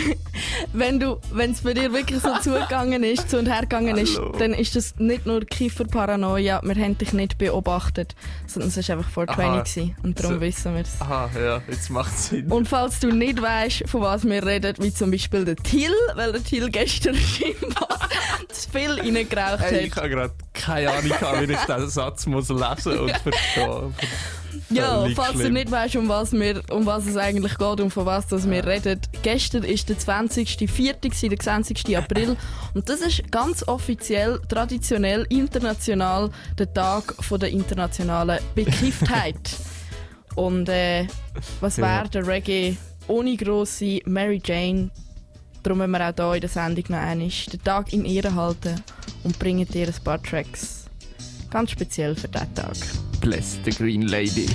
Wenn du, wenn es bei dir wirklich so zugegangen ist, zu und her gegangen ist, dann ist das nicht nur Kieferparanoia, wir haben dich nicht beobachtet, sondern es war einfach 420 Aha. gewesen, und darum So. wissen wir es. Aha, ja, jetzt macht es Sinn. Und falls du nicht weißt, von was wir reden, wie zum Beispiel der Till, weil der Till gestern scheinbar zu viel reingeraucht Hey, ich hat. habe gerade keine Ahnung, wie ich diesen Satz muss lesen und verstehen ja, falls schlimm. du nicht weißt, um was, wir, um was es eigentlich geht und von was das wir reden. Gestern ist der 20. 4. der 20. April und das ist ganz offiziell, traditionell, international der Tag von der internationalen Bekifftheit. und äh, was wäre ja. der Reggae ohne grosse Mary Jane? Darum müssen wir auch hier in der Sendung noch einmal den Tag in Ehren halten und bringen dir ein paar Tracks ganz speziell für diesen Tag. Bless the Green Lady.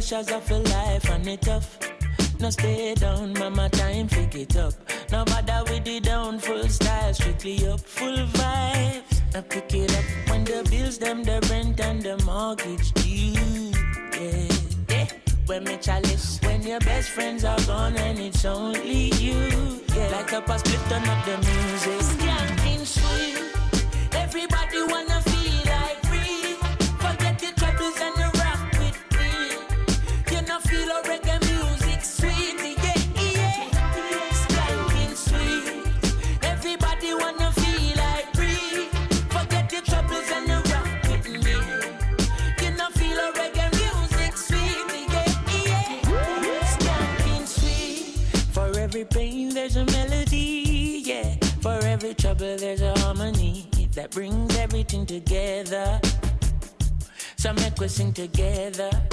pressures of your life and it tough. No stay down, mama, time pick it up. No bother with the down, full style, strictly up, full vibes. Now pick it up when the bills, them, the rent and the mortgage due. Yeah, yeah. When me chalice, when your best friends are gone and it's only you. Yeah. Like a past, turn up the music. focusing together.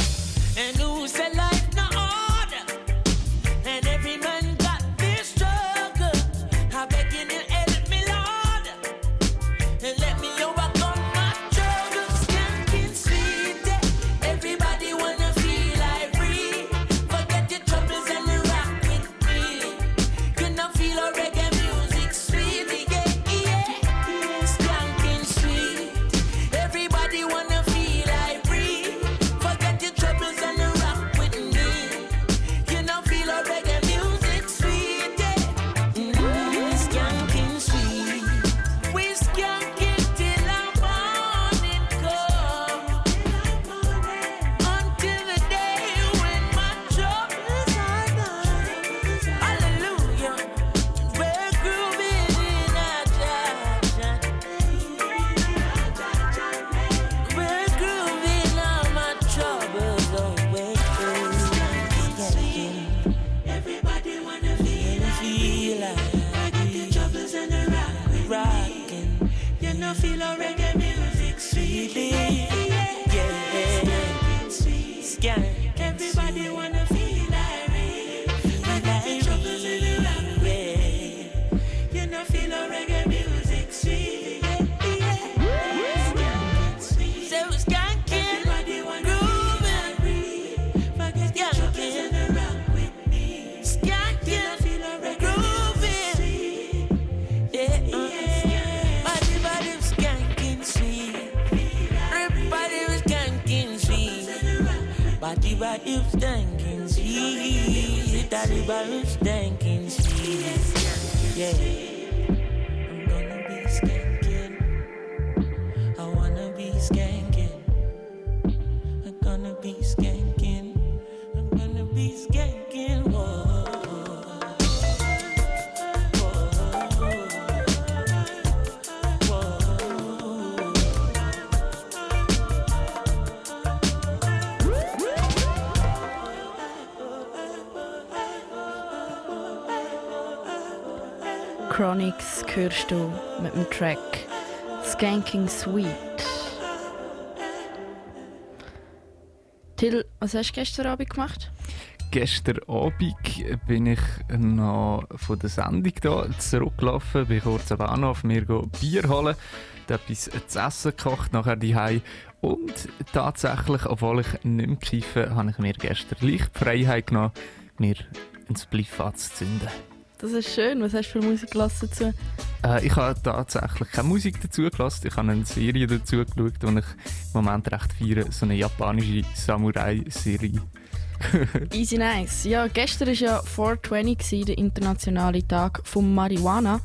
Hörst du mit dem Track Skanking Sweet. Till, was hast du gestern Abend gemacht? Gestern Abend bin ich noch von der Sendung da zurückgelaufen, bin kurz am Bahnhof, mir Bier holen, etwas zu essen gekocht, nachher die und tatsächlich, obwohl ich nicht mehr kiffe, habe ich mir gestern leicht Freiheit genommen, mir ins Bliff anzuzünden. Das ist schön. Was hast du für Musik gelassen dazu? Äh, ich habe tatsächlich keine Musik dazu gelassen. Ich habe eine Serie dazu geschaut, die ich im Moment recht feiere. So eine japanische Samurai-Serie. Easy nice. Ja, gestern war ja 420, gewesen, der internationale Tag vom Marihuana.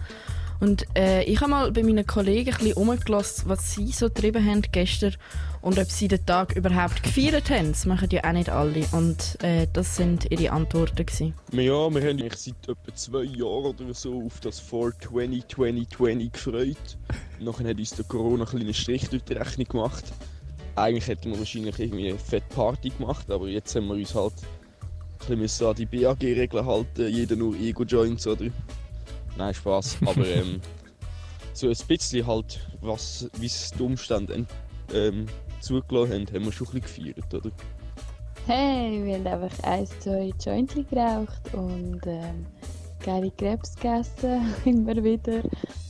Und äh, ich habe mal bei meinen Kollegen ein bisschen umgelassen, was sie so getrieben haben gestern und ob sie den Tag überhaupt gefeiert haben. Das machen ja auch nicht alle. Und äh, das sind ihre Antworten. Gewesen. Ja, wir haben eigentlich seit etwa zwei Jahren oder so auf das 420 2020 gefreut. Nachher hat uns der Corona einen kleinen Strich durch die Rechnung gemacht. Eigentlich hätten wir wahrscheinlich irgendwie eine fette Party gemacht, aber jetzt haben wir uns halt ein bisschen an die BAG-Regeln halten, jeder nur Ego-Joints oder... Nein, Spaß. Aber ähm, so ein bisschen halt, was, wie es die Umstände ähm, zugelassen haben, haben wir schon ein bisschen gefeiert, oder? Hey, wir haben einfach ein, zwei Jointli geraucht und ähm, geile Krebs gegessen, immer wieder.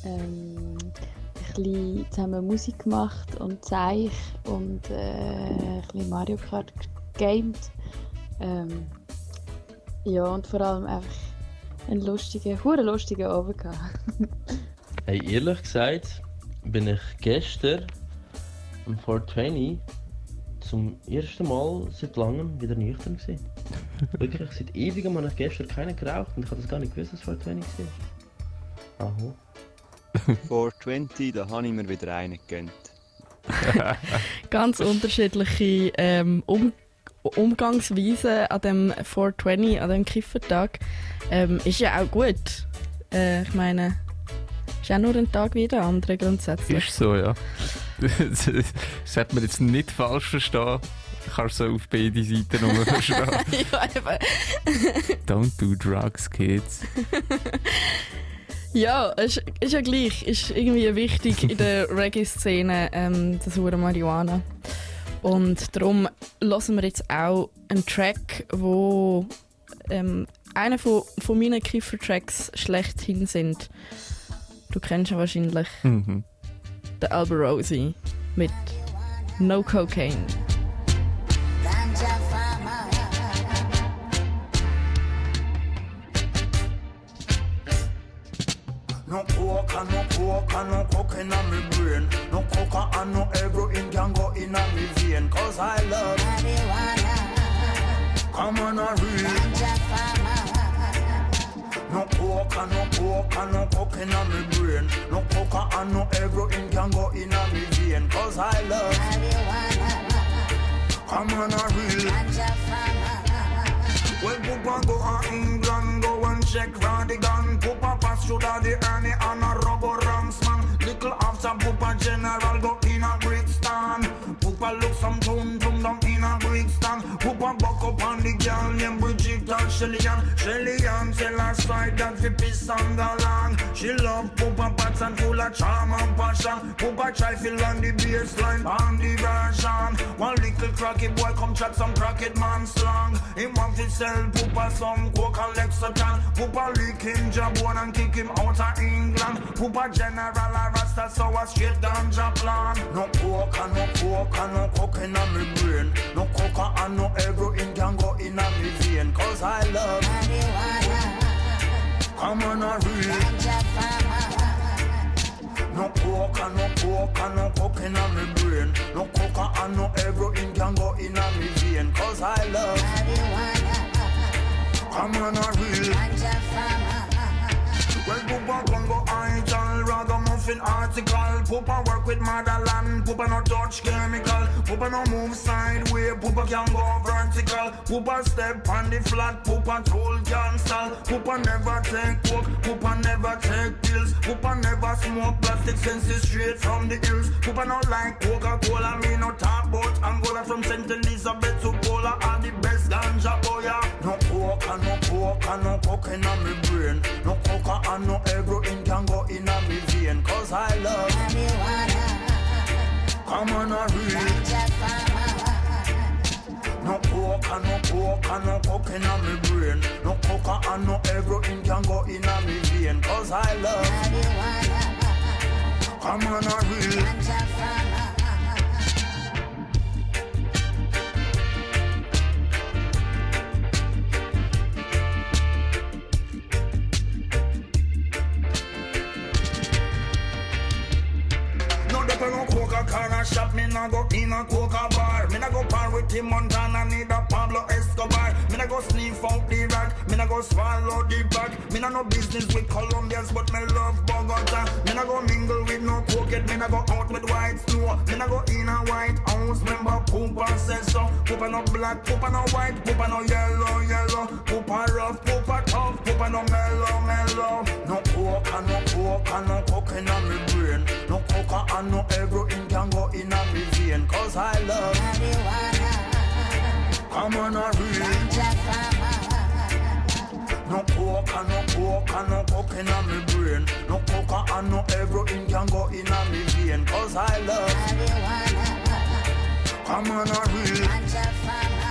Ähm, ein bisschen zusammen Musik gemacht und Zeich und äh, ein bisschen Mario Kart gegamed. Ähm, ja, und vor allem einfach einen lustigen, hure lustigen Abend gehabt. Hey, ehrlich gesagt bin ich gestern am 420 zum ersten Mal seit langem wieder nüchtern gewesen. Wirklich, seit ewigem habe ich gestern keinen geraucht und ich habe das gar nicht gewusst, dass 420 war. Aho. 420, da habe ich mir wieder einen gegönnt. Ganz unterschiedliche ähm, um Umgangsweisen an dem 420, an dem Kiffertag. Ähm, ist ja auch gut. Äh, ich meine, ist auch nur ein Tag wie der andere grundsätzlich. Ist so, ja. das sollte man jetzt nicht falsch verstehen. kannst du so auf beide Seiten nur verstehen. ja, eben. Don't do drugs, kids. Ja, ist, ist ja gleich. Ist irgendwie wichtig in der Reggae-Szene, ähm, das hure Marihuana. Und darum hören wir jetzt auch einen Track, wo ähm, einer von, von meinen Kiffer-Tracks schlechthin sind. Du kennst ihn wahrscheinlich. Mhm. Der Alberosi mit No Cocaine. Coke and no coke and no coke in me brain. No coca and no heroin can go in me vein. Cause I love marijuana. Come on, a real. No coke and no coke and no coke in me brain. No coca and no heroin can go in me vein. Cause I love marijuana. Come on, a real. Well, Poopa go to England, check for the gun. Poopa pass through the Ernie and a rubber ranks man. Little after Poopa General go in a Brixton. Poopa look some tune tum down in a Brixton. Poopa buck up on the girl named Bridget Shelly-Ann. Shelly-Ann tell her side that fi piss on the long. She love Poopa pats and full of charm and passion. Poopa try fi learn the bassline on the version. One little cracky boy come chat some cracked man slang. Him want fi sell Poopa some coke and Lexington. Poopa lick him jabon and kick him out of England. Poopa general a rasta so a straight ganja plan. No coke and no coke and no coke in me brain. No coca and no heroin can go in me vein. Cause I love. Come on a real. No and no and no coke in me brain. No coca and no heroin can go in me vein. Cause I love. Come on a real. Well, Poopa gon' go idle, ragamuffin article. Poopa work with motherland, Poopa no touch chemical. Poopa no move sideways, Poopa can go vertical. Poopa step on the flat, Poopa tool stall. Poopa never take coke, Poopa never take pills. Poopa never smoke plastic senses straight from the hills. Poopa no like Coca-Cola, me no talk about Angola from St. Elizabeth to Pola are the best ganja oh, boy. No coke and no coke and no coke in me brain. No coca and no heroin can go in me vein. Cause I love marijuana. Come on a real. No coke no coke no coke in me brain. No coca and no heroin can go in me vein. Cause I love marijuana. Come on a real. Dep no coca corner shop, me nah go in a coca bar. Me nah go par with Tim Montana, need a Pablo Escobar. Me nah go sniff out the rack, me nah go swallow the bag. Me nah no business with Colombians, but me love Bogota. Me nah go mingle with no cokehead, me nah go out with white snow. Me nah go in a white house, remember Poopa says so. Poopa no black, Poopa no white, Poopa no yellow, yellow. Poopa rough, Poopa tough, Poopa no mellow, mellow. No coke, no coke, no coke in me brain. No coca and no heroin can go in me vein. Cause I love marijuana. Come on a real. No coke and no coke and no coke in me brain. No coca and no heroin can go in me vein. Cause I love marijuana. Come on a real.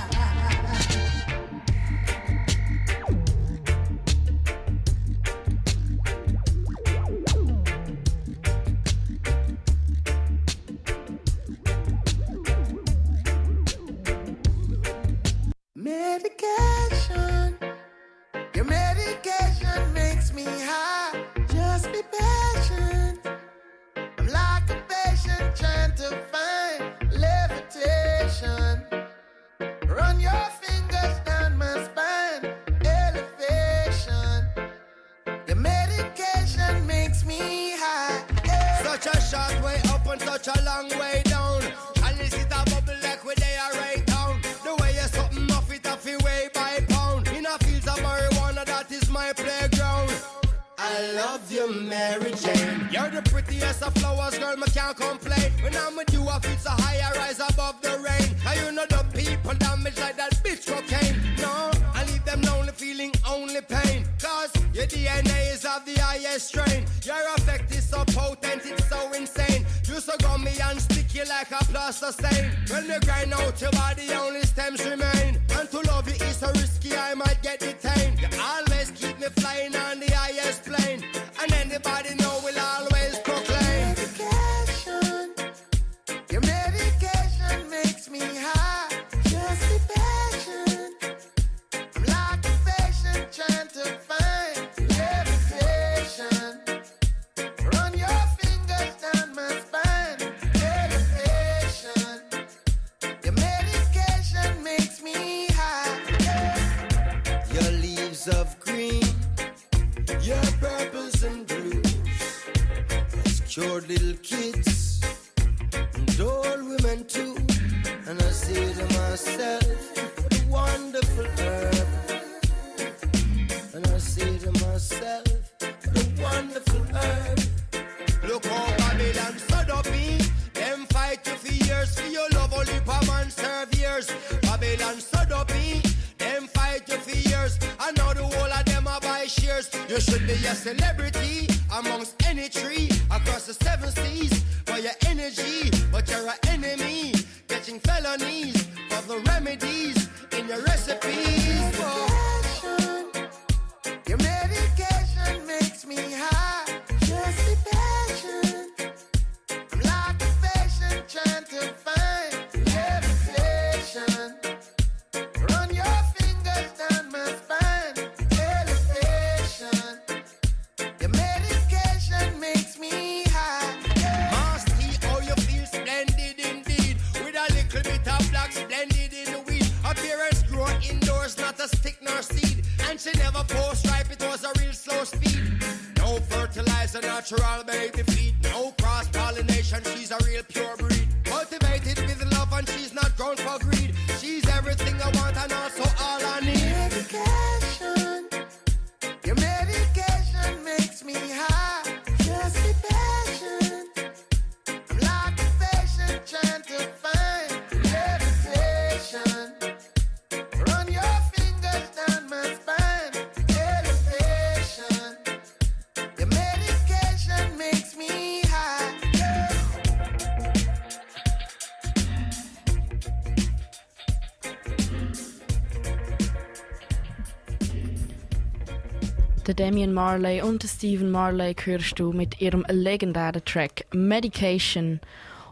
Bobbin Marley und Stephen Marley hörst du mit ihrem legendären Track Medication.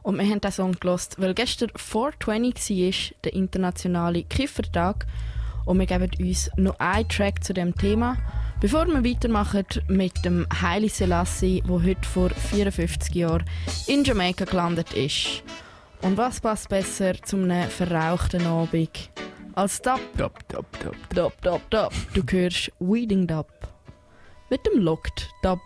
Und wir haben diesen Song gelost, weil gestern 420 war, der internationale Kiffertag. Und wir geben uns noch einen Track zu dem Thema. Bevor wir weitermachen mit dem Haile Selassie, der heute vor 54 Jahren in Jamaika gelandet ist. Und was passt besser zu einem verrauchten Abend als Dab? Dab, Dab, Dab, Dab, Dab, Dab. Du hörst Weeding Dab mit dem Locked-Dub.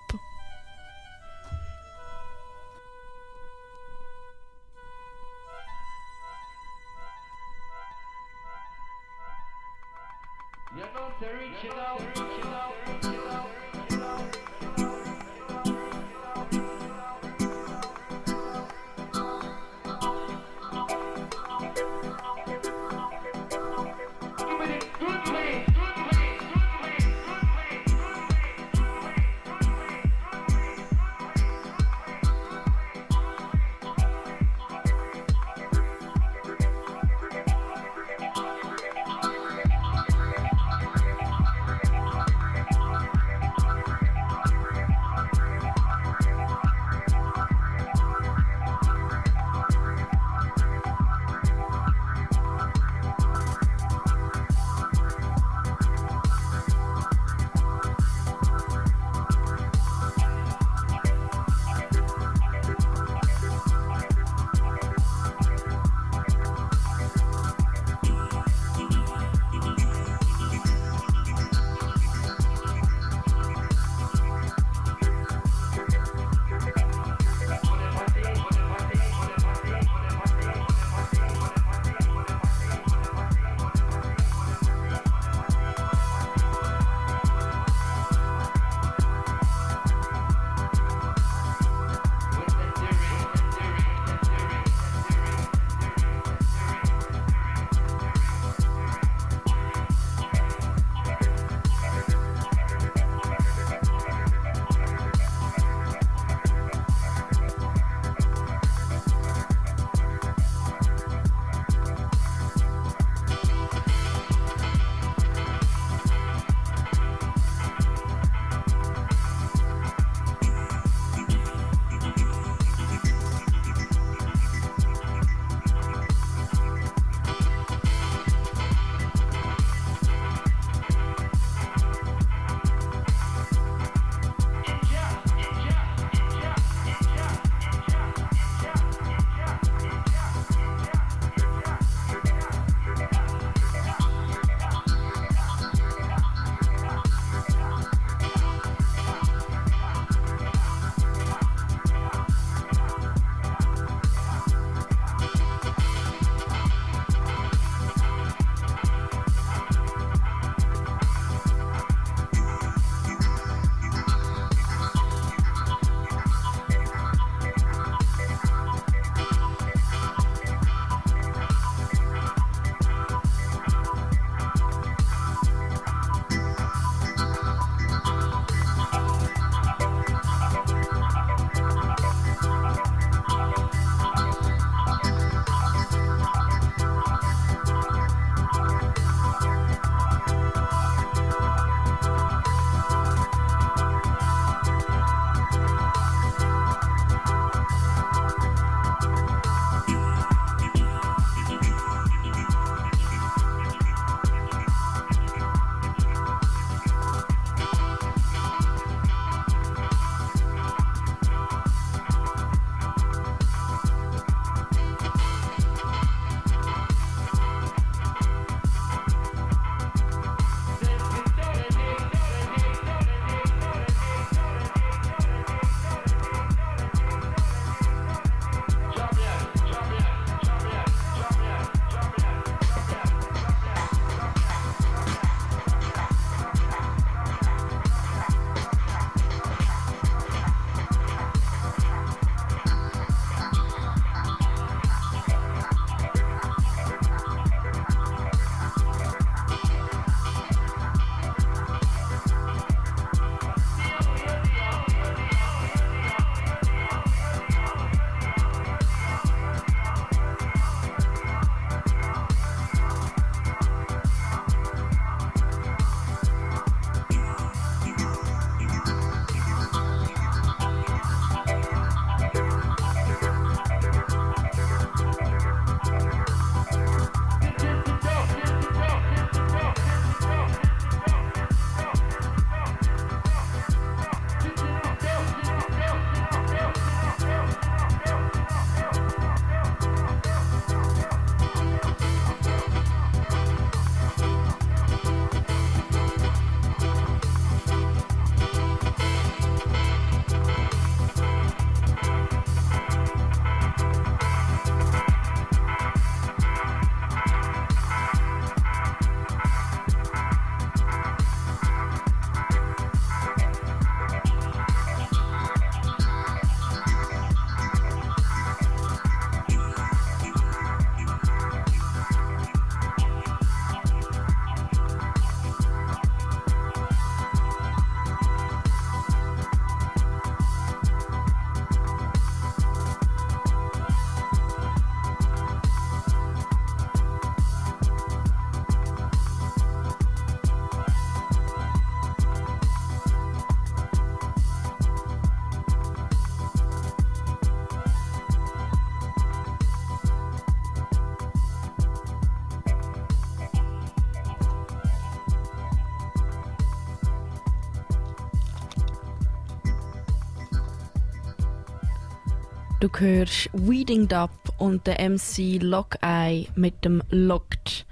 Du hörst Weeding Dub und der MC Lock Eye mit dem Locked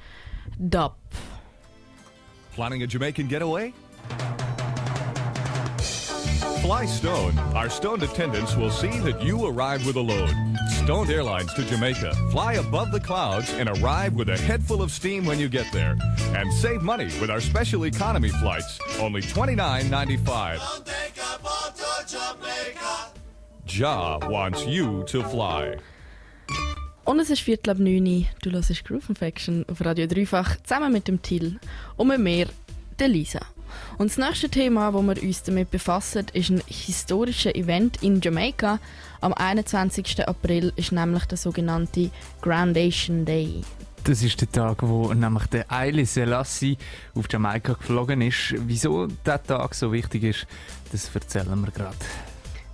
Dub. Planning a Jamaican getaway? Fly Stone. Our stoned attendants will see that you arrive with a load. Stoned Airlines to Jamaica. Fly above the clouds and arrive with a head full of steam when you get there. And save money with our special economy flights. Only $29.95. Ja wants you to fly. Und es ist Viertel ab 9 Uhr. Du hörst Groove Infection auf Radio Dreifach zusammen mit dem Till und mit mir, der Lisa. Und das nächste Thema, wo wir uns damit befassen, ist ein historisches Event in Jamaika. Am 21. April ist nämlich der sogenannte Groundation Day. Das ist der Tag, wo nämlich der Haile Selassie auf Jamaika geflogen ist. Wieso dieser Tag so wichtig ist, das erzählen wir gerade.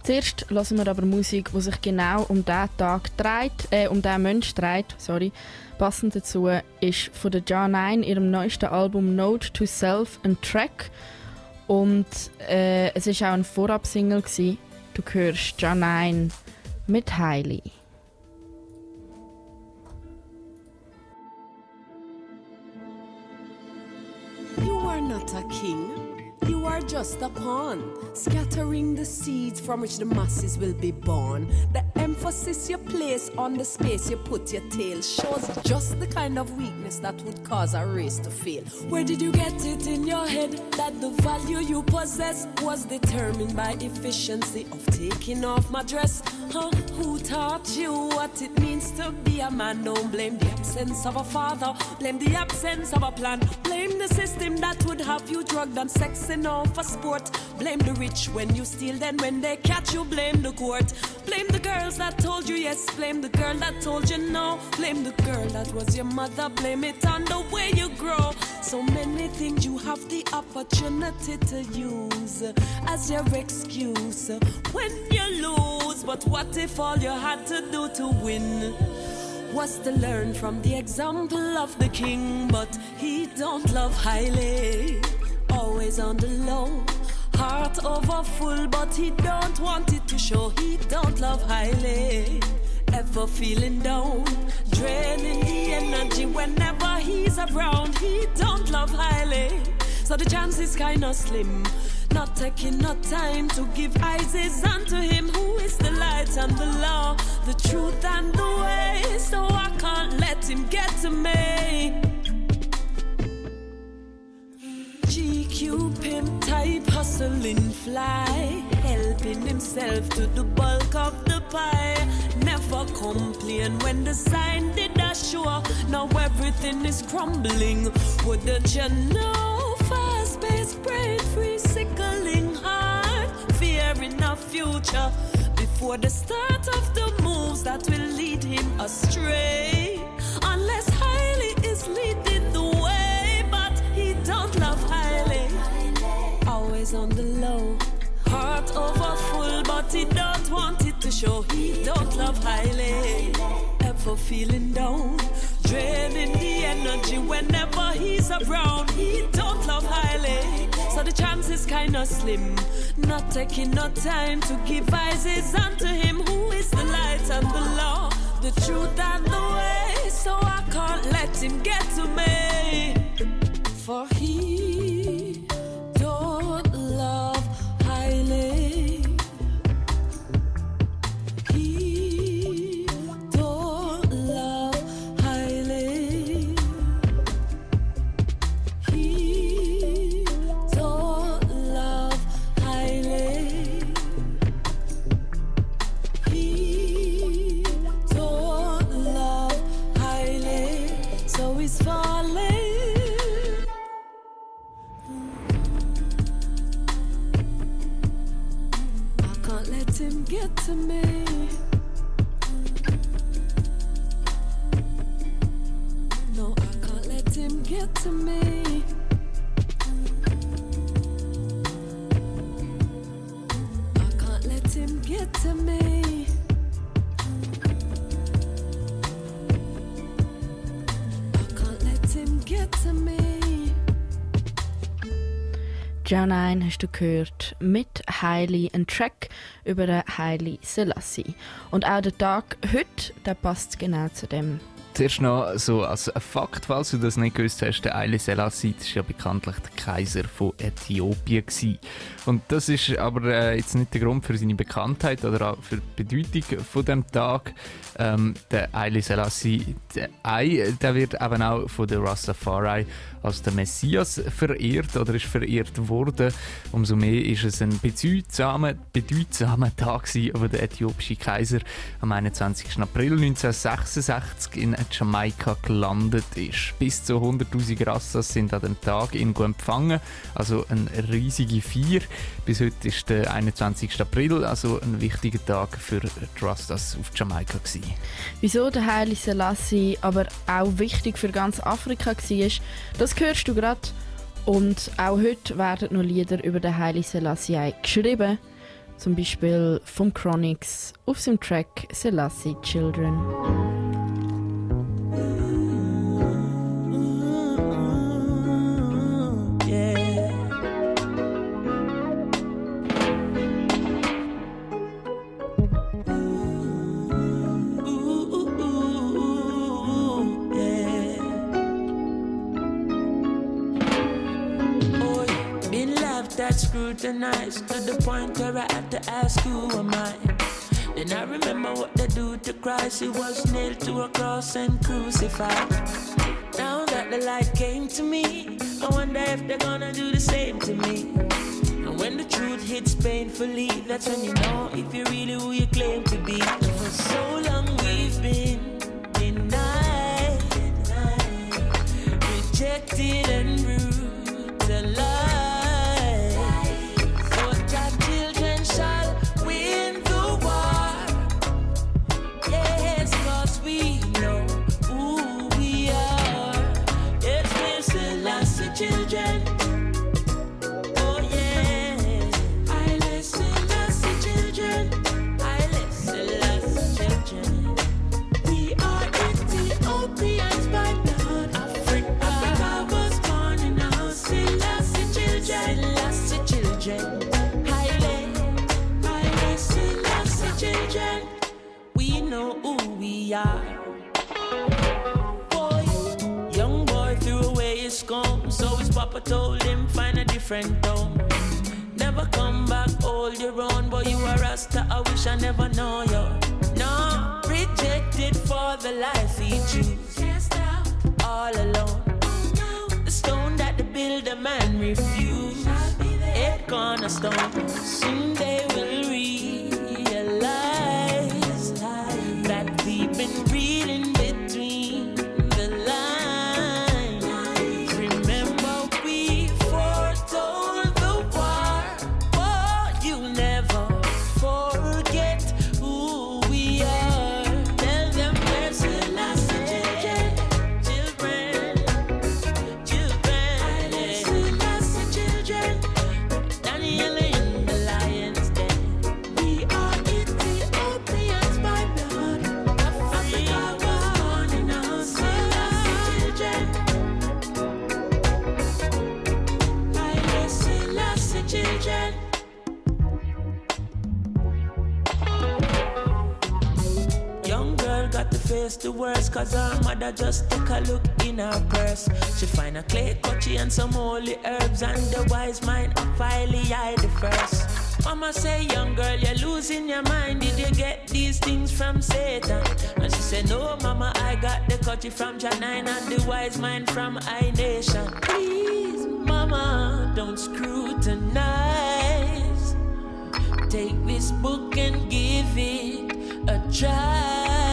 Zuerst hören wir aber Musik, die sich genau um diesen Tag dreht, äh, um diesen Mensch dreht. Sorry. Passend dazu ist von der J9 ihrem neuesten Album Note to Self ein Track. Und äh, es war auch ein Vorab-Single. Du hörst J9 mit Hailey. You are not a king. Are just a pawn, scattering the seeds from which the masses will be born. The emphasis you place on the space you put your tail shows just the kind of weakness that would cause a race to fail. Where did you get it in your head that the value you possess was determined by efficiency of taking off my dress? Huh? Who taught you what it means to be a man? Don't blame the absence of a father, blame the absence of a plan, blame the system that would have you drugged and sexing off for sport. Blame the rich when you steal, then when they catch you, blame the court. Blame the girls that told you yes, blame the girl that told you no. Blame the girl that was your mother, blame it on the way you grow. So many things you have the opportunity to use as your excuse when you lose. But what if all you had to do to win? was to learn from the example of the king, but he don't love highly, always on the low. Heart over full, but he don't want it to show. He don't love highly, ever feeling down, draining the energy whenever he's around. He don't love highly, so the chance is kinda slim. Not taking no time to give eyes unto him who is the light and the law, the truth and the way. So I can't let him get to me. GQ pimp type hustling fly, helping himself to the bulk of the pie. Never complain when the sign did a show. Now everything is crumbling. Wouldn't you know? Fast paced, brain free, sickling heart, fearing a future before the start of the moves that will lead him astray. Unless highly is leading Always on the low, heart over full, but he don't want it to show. He don't love highly. Ever feeling down, draining the energy whenever he's around. He don't love highly, so the chance is kinda slim. Not taking no time to give eyes unto him who is the light and the law, the truth and the way. So I can't let him get to me, for he Janine hast du gehört mit Hailey, ein Track über Hailey Selassie. Und auch der Tag heute, der passt genau zu dem. Zuerst noch so als Fakt, falls du das nicht gewusst hast, der Haile Selassie ist ja bekanntlich der Kaiser von Äthiopien gewesen. Und das ist aber äh, jetzt nicht der Grund für seine Bekanntheit oder auch für die Bedeutung von dem Tag. Ähm, der Haile Selassie, der Ei, der wird eben auch von der Rastafari als der Messias verehrt oder ist verehrt worden. Umso mehr ist es ein bedeutsamer, bedeutsamer Tag gewesen, wo der äthiopische Kaiser am 21. April 1966 in Jamaika gelandet ist. Bis zu 100.000 Rassas sind an dem Tag irgendwo empfangen, also eine riesige Feier. Bis heute ist der 21. April, also ein wichtiger Tag für die Rastas auf Jamaika gewesen. Wieso der Haile Selassie aber auch wichtig für ganz Afrika war, das hörst du gerade. Und auch heute werden noch Lieder über den Haile Selassie geschrieben. Zum Beispiel vom Chronix auf seinem Track Selassie Children. That scrutinized to the point where I had to ask who am I. Then I remember what they do to Christ. He was nailed to a cross and crucified. Now that the light came to me, I wonder if they're gonna do the same to me. And when the truth hits painfully, that's when you know if you're really who you claim to be. For so long we've been denied, rejected and brutalized. Are. Boy, young boy threw away his comb, so his papa told him find a different home. Never come back, hold your own, boy. You are Rasta. I wish I never know you. No, rejected for the life he choose. All alone. The stone that the builder man refused. It cornerstone. Soon they will realize face the worst Cause her mother just took a look in her purse. She find a clay cutchy and some holy herbs And the wise mind of highly hide the first. Mama say, young girl, you're losing your mind. Did you get these things from Satan? And she said, no, mama, I got the cutchy from Janine And the wise mind from I Nation. Please, mama, don't scrutinize. Take this book and give it a try.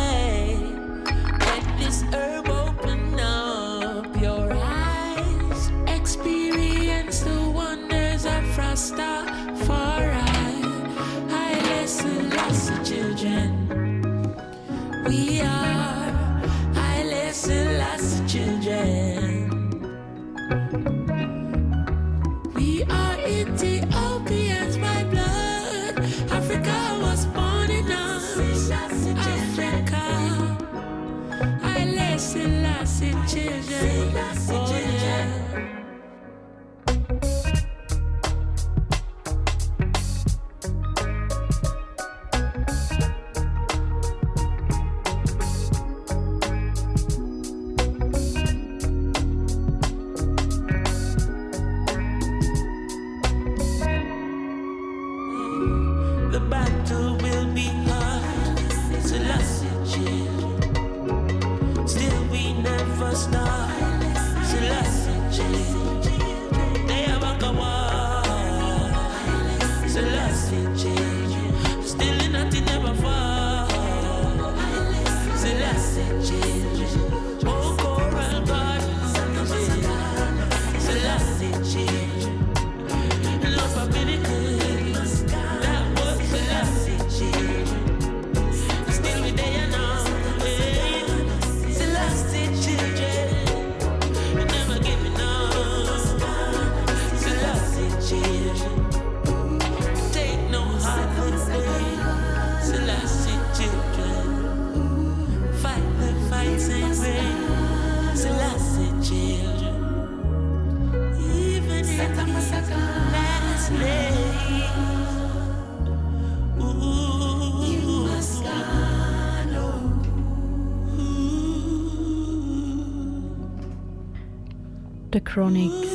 Chronics.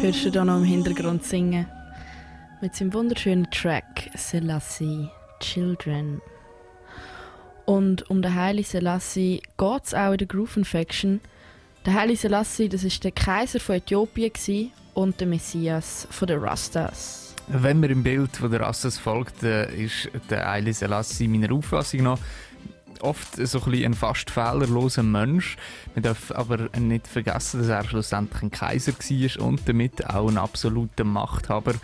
Hörst du da noch im Hintergrund singen? Mit seinem wunderschönen Track Selassie Children. Und um den Haile Selassie geht es auch in der Groove Infection. Der Haile Selassie, das ist der Kaiser von Äthiopien und der Messias von den Rastas. Wenn man im Bild von der Rastas folgt, äh, ist der Haile Selassie meiner Auffassung nach oft so ein, ein fast fehlerloser Mensch. Man darf aber nicht vergessen, dass er schlussendlich ein Kaiser war und damit auch ein absoluter Machthaber.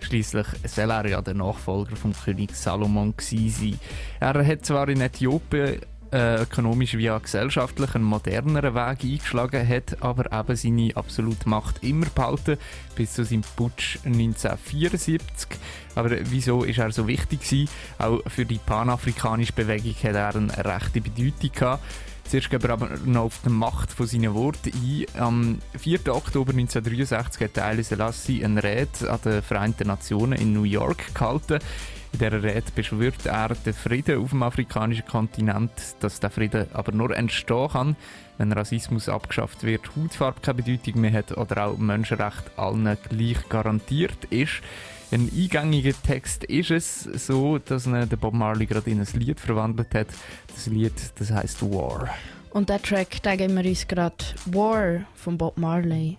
Schließlich soll er ja der Nachfolger vom König Salomon sein. Er hat zwar in Äthiopien äh, ökonomisch gesellschaftlich einen moderneren Weg eingeschlagen, hat aber eben seine absolute Macht immer behalten, bis zu seinem Putsch 1974. Aber wieso ist er so wichtig gewesen? Auch für die panafrikanische Bewegung hat er eine rechte Bedeutung gehabt. Zuerst gehen wir aber noch auf die Macht von seinen Worten ein. Am 4. Oktober 1963 hat Haile Selassie eine Rede an den Vereinten Nationen in New York gehalten. In dieser Rede beschwört er den Frieden auf dem afrikanischen Kontinent, dass der Frieden aber nur entstehen kann, wenn Rassismus abgeschafft wird, Hautfarbe keine Bedeutung mehr hat oder auch Menschenrecht allen gleich garantiert ist. Ein eingängiger Text ist es so, dass der Bob Marley gerade in ein Lied verwandelt hat. Das Lied, das heißt War. Und der Track, den geben wir uns gerade War von Bob Marley.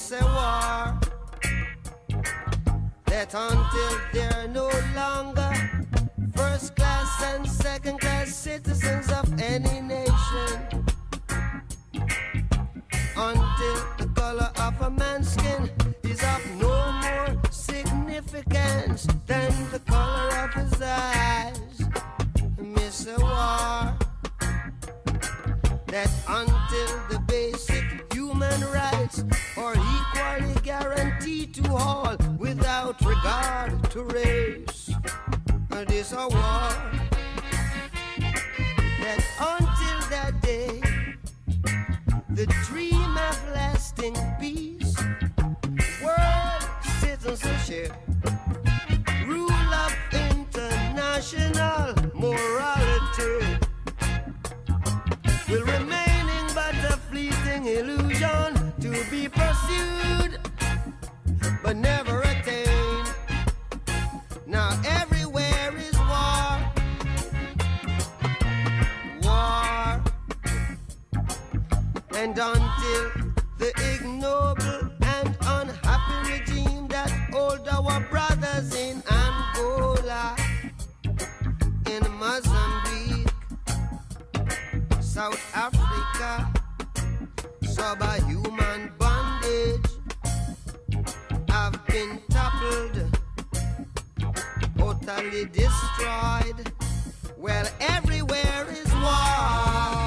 It's a war. That until they're no longer first class and second class citizens of any nation, until the color of a man's skin is of no more significance than the color of his eyes. Miss a war. That until the basic human rights are equally guaranteed to all without regard to race. It is a war that until that day, the dream of lasting peace, world citizenship, rule of international morality will remaining but never attained. Now everywhere is war, war, and until the ignoble and unhappy regime that hold our brothers in Angola, in Mozambique. South Africa, subhuman been toppled, utterly destroyed. Well, everywhere is war.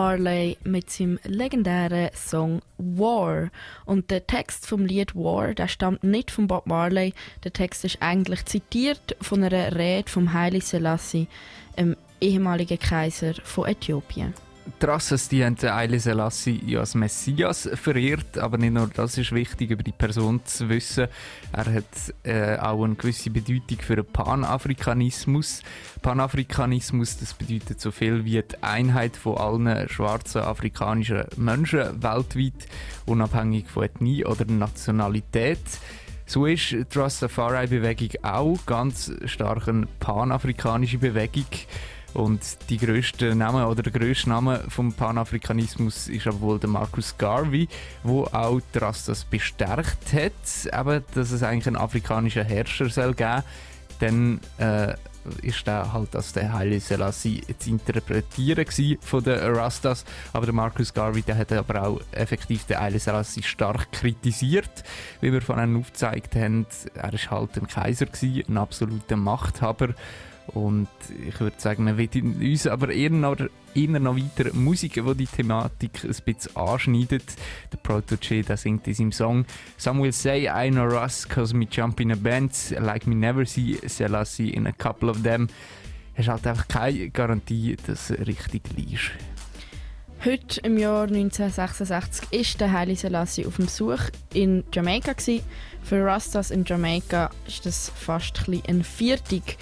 Marley mit seinem legendären Song War. Und der Text vom Lied War, der stammt nicht von Bob Marley. Der Text ist eigentlich zitiert von einer Rede vom Haile Selassie, dem ehemaligen Kaiser von Äthiopien. Die Rasses, die haben den Haile Selassie ja als Messias verehrt, aber nicht nur das ist wichtig, über die Person zu wissen. Er hat äh, auch eine gewisse Bedeutung für den Panafrikanismus. Panafrikanismus, das bedeutet so viel wie die Einheit von allen schwarzen afrikanischen Menschen weltweit, unabhängig von Ethnie oder Nationalität. So ist die Rastafari-Bewegung auch ganz stark eine panafrikanische Bewegung. Und die grösste Name oder der grösste Name vom Panafrikanismus ist aber wohl der Marcus Garvey, wo auch die Rastas bestärkt hat, eben, dass es eigentlich einen afrikanischen Herrscher soll geben. Dann äh, ist der halt als der Haile Selassie zu interpretieren von den Rastas, aber der Marcus Garvey, der hat aber auch effektiv den Haile Selassie stark kritisiert, wie wir von ihm aufgezeigt haben. Er ist halt ein Kaiser gsi, ein absoluter Machthaber und ich würde sagen, wir wollen uns aber eher noch, eher noch weiter Musik, die die Thematik ein bisschen anschneidet. Der Protoje, der singt in seinem Song Some will say I know Russ cause me jump in a band like me never see Selassie in a couple of them. Hast halt einfach keine Garantie, dass du richtig liest. Heute im Jahr 1966 ist der Haile Selassie auf dem Besuch in Jamaika. Gewesen. Für Rastas in Jamaika ist das fast ein Viertig.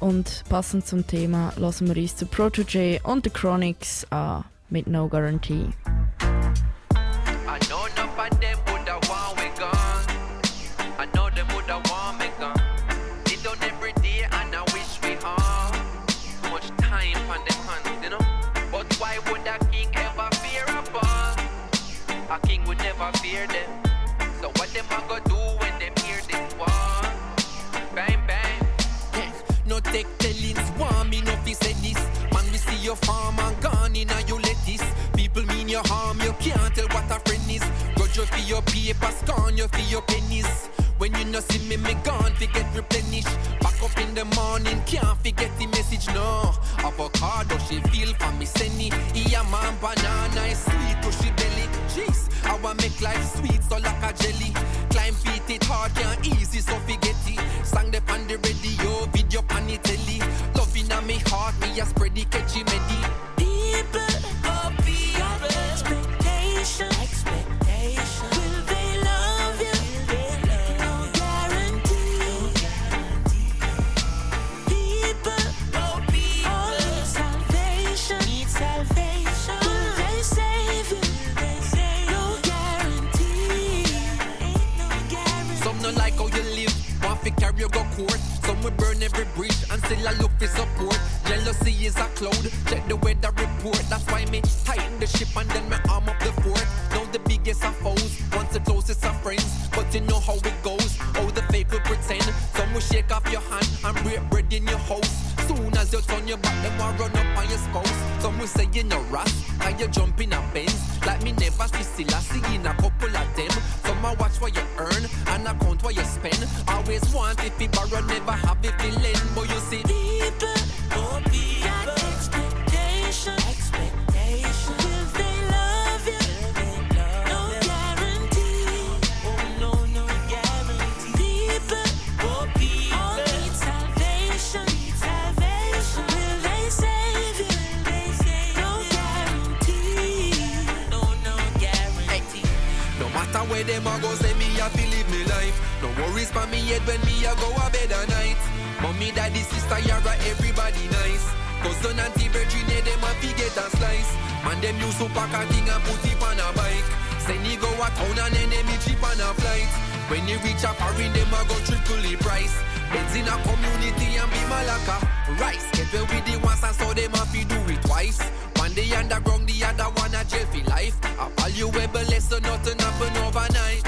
Und passend zum Thema lassen wir uns zu Protege und The Chronics an mit No Guarantee. You for your paper, scorn you for your pennies. When you no see me, me gone fi get replenished. Back up in the morning, can't forget the message, no. Avocado, she feel for me, senny. Yeah, man, banana is sweet to she belly. Jeez, I want make life sweet, so like a jelly. Climb feet, it hard, can't easy, so forget it. Sang the on the radio, video pan it telly. Loving on me heart, me a spread the catchy medi. Will burn every bridge and still I look for support. Jealousy is a cloud, check the weather report. That's why me tighten the ship and then me arm up the fort. Now the biggest of foes, once the closest of friends. But you know how it goes, all the fake will pretend. Some will shake off your hand and break bread in your house. Soon as you turn your back, them will run up on your spouse. Some will say you're no ras, and you jump in a Benz. Like me never see still I see in a couple of them. Some a watch what you earn and account what you spend. Always want if you borrow, never have if you lend. But you see People, oh, people, got expectation, expectation. Will they love you? No guarantee. Oh, no, no guarantee. People, oh, people, all need salvation, need salvation. Will they save you? No guarantee. No, no guarantee. No matter where them a go, say me a fi live me life. No worries for hate when me a go a bed at night. Mommy, daddy, sister, Yara, everybody nice. Cousin, auntie, virgin, them a fi get a slice. Man, them used to pack a thing and put it on a bike. Send he go a town and then enemy cheap on a flight. When he reach a foreign, them a go triple the price. Benz in a community and be malaka. Rice, get well with the ones and so them a fi do it twice. One day underground, the other one a jail for life. A valuable lesson, nothing happen overnight.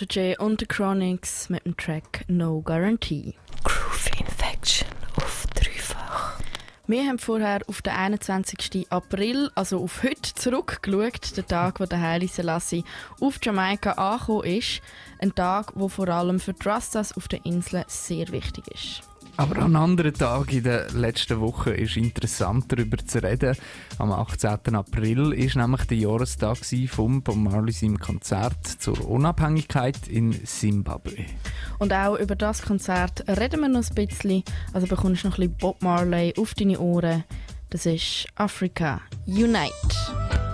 Protege und The Chronics mit dem Track No Guarantee. Groove Infection auf dreifach. Wir haben vorher auf den 21. April, also auf heute, zurückgeschaut, den Tag, wo der Heilige Selassie auf Jamaika angekommen ist. Ein Tag, der vor allem für die auf der Insel sehr wichtig ist. Aber an anderen Tagen in der letzten Woche ist interessant darüber zu reden. Am 18. April ist nämlich der Jahrestag von Bob Marleys Konzert zur Unabhängigkeit in Simbabwe. Und auch über das Konzert reden wir noch ein bisschen. Also bekommst du noch ein bisschen Bob Marley auf deine Ohren. Das ist Afrika Unite.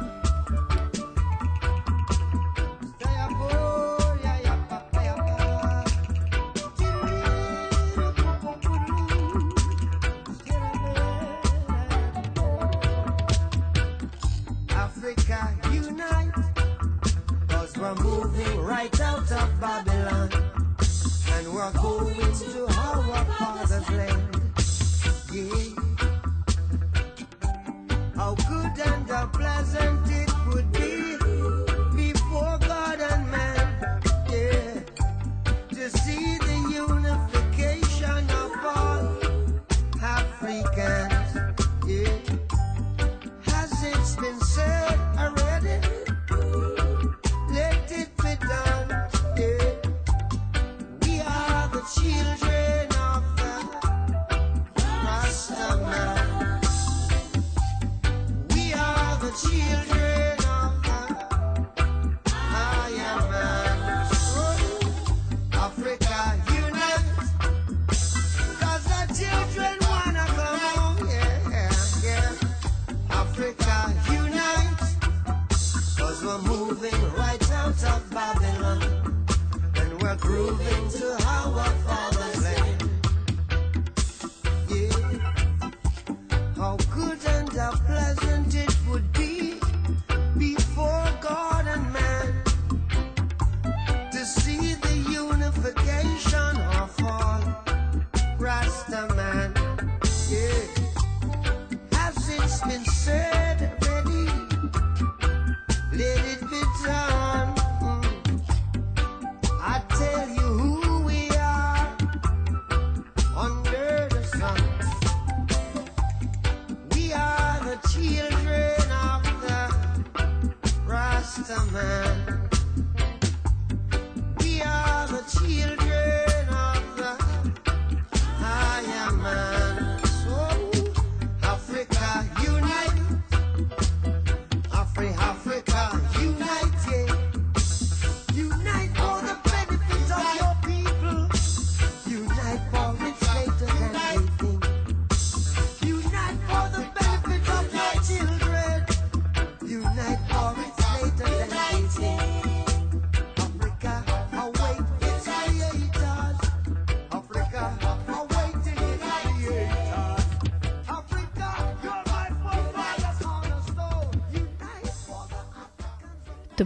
we're moving right out of Babylon. And we're going to our father's land. Yeah. How good and how pleasant.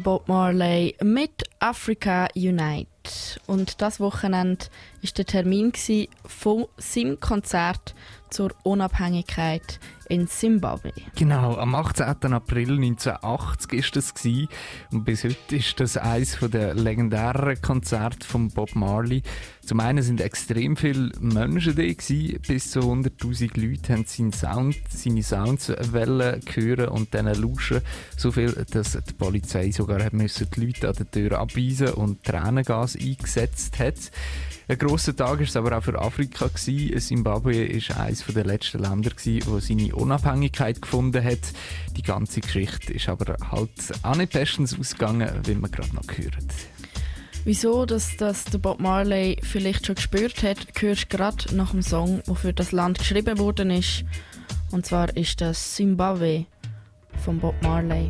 Bob Marley mit Africa Unite. Und das Wochenende war der Termin von seinem Konzert zur Unabhängigkeit in Simbabwe. Genau, am 18. April 1980 ist das gewesen. und bis heute ist das eines der legendären Konzerte von Bob Marley. Zum einen sind extrem viele Menschen da gewesen, bis zu 100'000 Leute haben seinen Sound, seine Sounds wollen hören und dann lauschen. So viel, dass die Polizei sogar hat müssen die Leute an der Tür abweisen und Tränengas eingesetzt hat. Ein grosser Tag war es aber auch für Afrika. Gewesen. Zimbabwe war eines der letzten Länder, gewesen, wo seine Unabhängigkeit gefunden hat. Die ganze Geschichte ist aber halt auch nicht bestens ausgegangen, wie man gerade noch hören. Wieso dass das der Bob Marley vielleicht schon gespürt hat, hörst du gerade nach dem Song, der für das Land geschrieben worden ist. Und zwar ist das Zimbabwe von Bob Marley.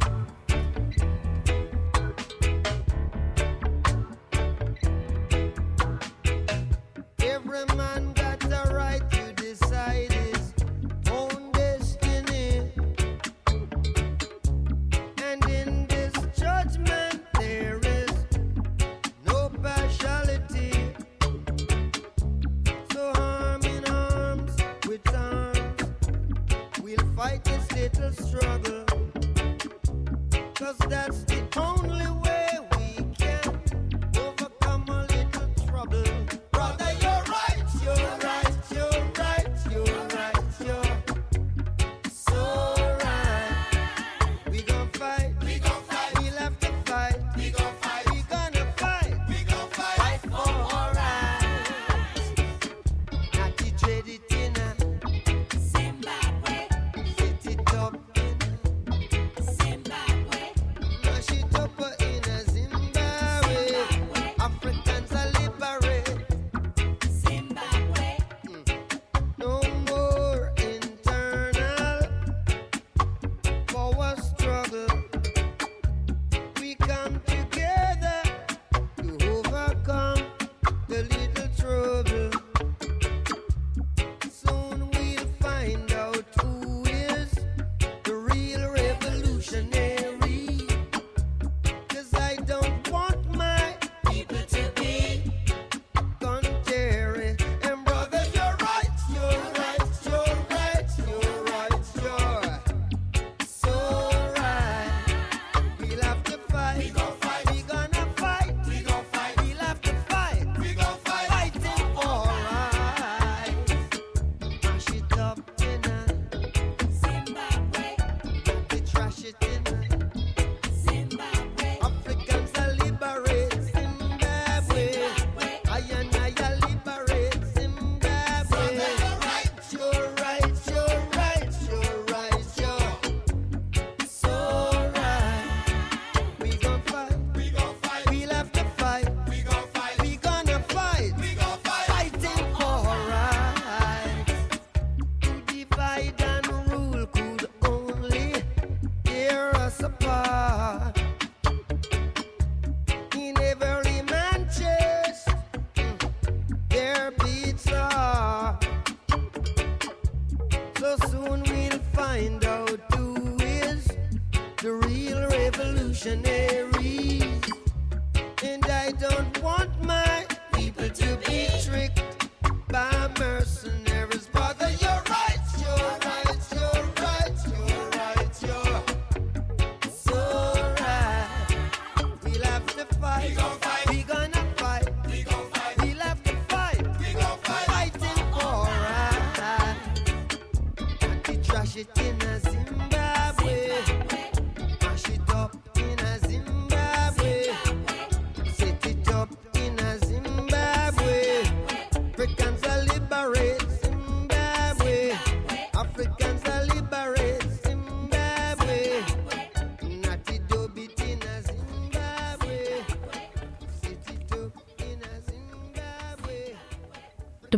Struggle. Cause that's the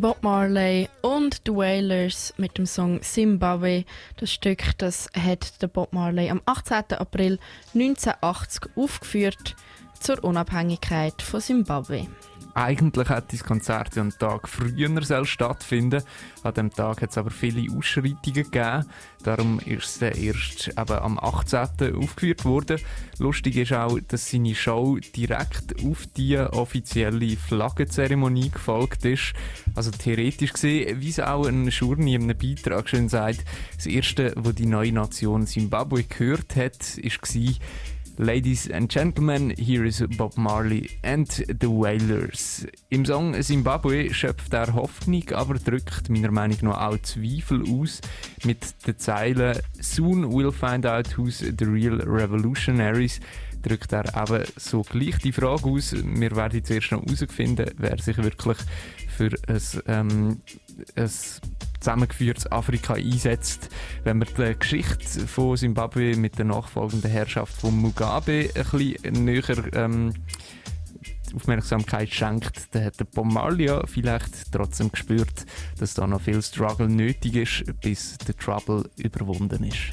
Bob Marley und die Wailers mit dem Song Zimbabwe. Das Stück das hat Bob Marley am 18. April 1980 aufgeführt zur Unabhängigkeit von Zimbabwe. Eigentlich hätte das Konzert ja einen Tag früher stattfinden An dem Tag hat es aber viele Ausschreitungen gegeben. Darum ist es erst eben am 18. aufgeführt worden. Lustig ist auch, dass seine Show direkt auf die offizielle Flaggenzeremonie gefolgt ist. Also theoretisch gesehen, wie es auch ein Schurni in einem Beitrag schön sagt, das erste, wo die neue Nation Zimbabwe gehört hat, war Ladies and Gentlemen, here is Bob Marley and the Wailers. Im Song Zimbabwe schöpft er Hoffnung, aber drückt meiner Meinung nach auch Zweifel aus mit den Zeilen Soon we'll find out who's the real revolutionaries drückt er eben so gleich die Frage aus. Wir werden zuerst noch herausfinden, wer sich wirklich für ein, ähm, ein zusammengeführtes Afrika einsetzt. Wenn man die Geschichte von Zimbabwe mit der nachfolgenden Herrschaft von Mugabe ein bisschen näher ähm, Aufmerksamkeit schenkt, dann hat der ja vielleicht trotzdem gespürt, dass da noch viel Struggle nötig ist, bis der Trouble überwunden ist.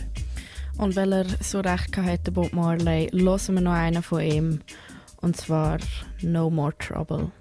Und weil er so recht hatte, Bob Marley, hören wir noch einen von ihm. Und zwar No More Trouble.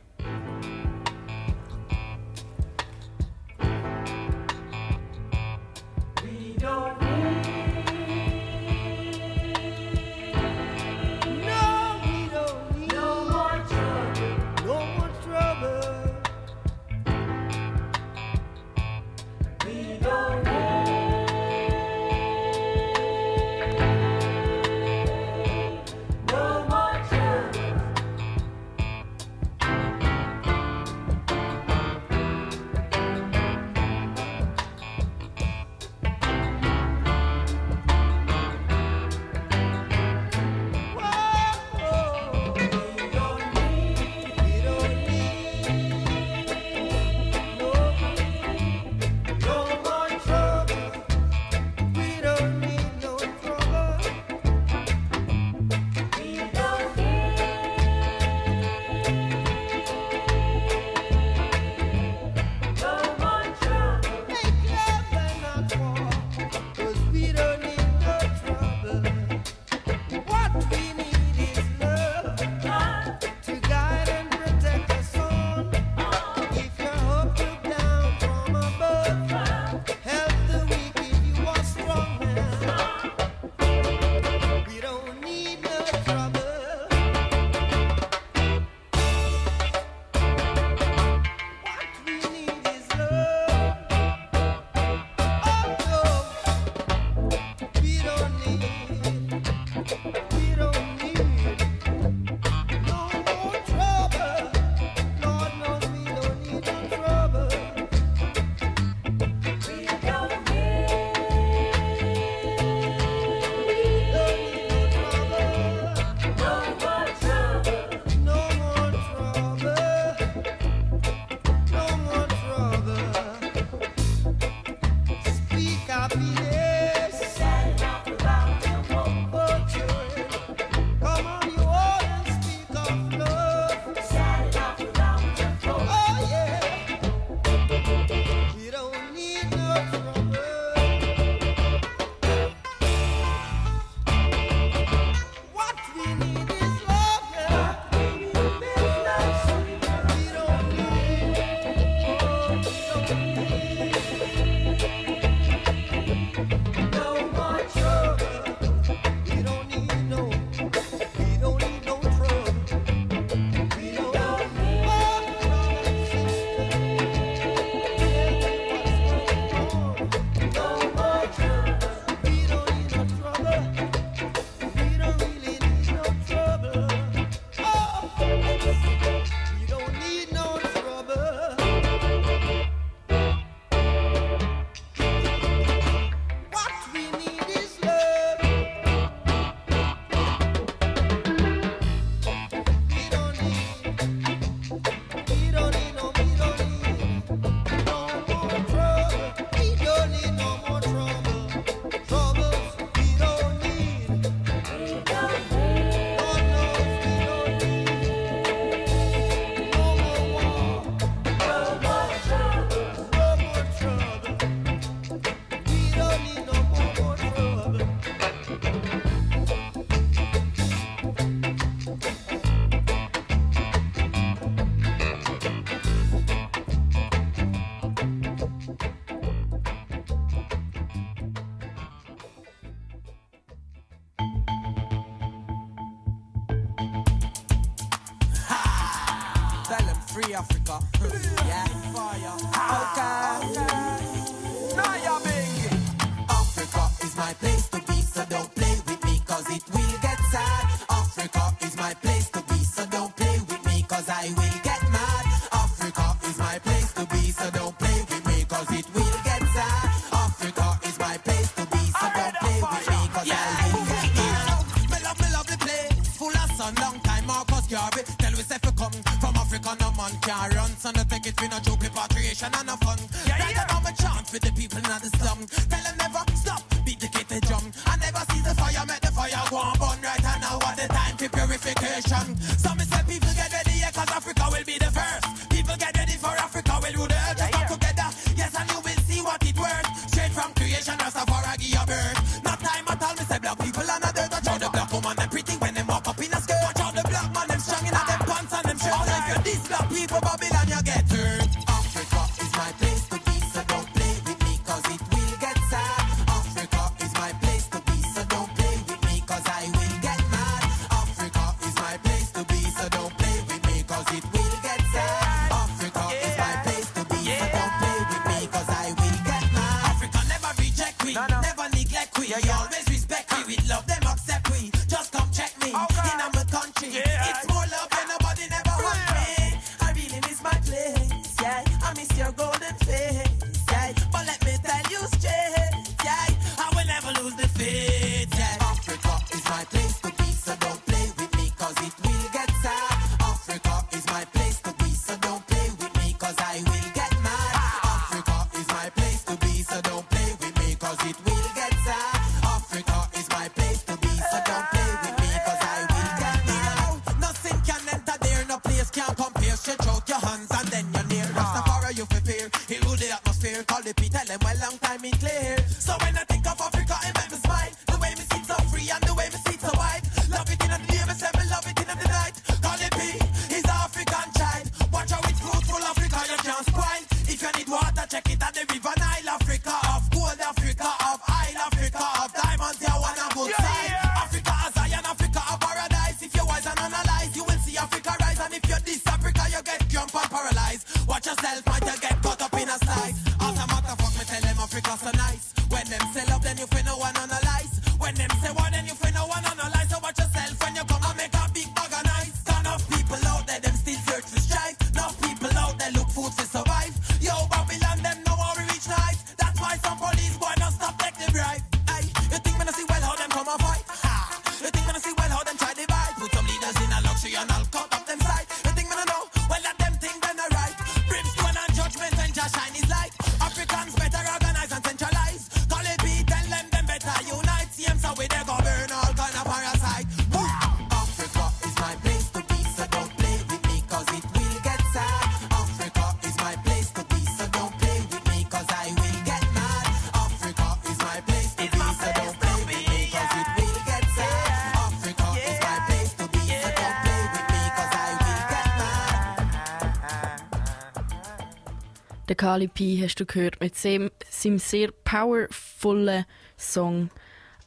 Kali P hast du gehört mit seinem, seinem sehr powervollen Song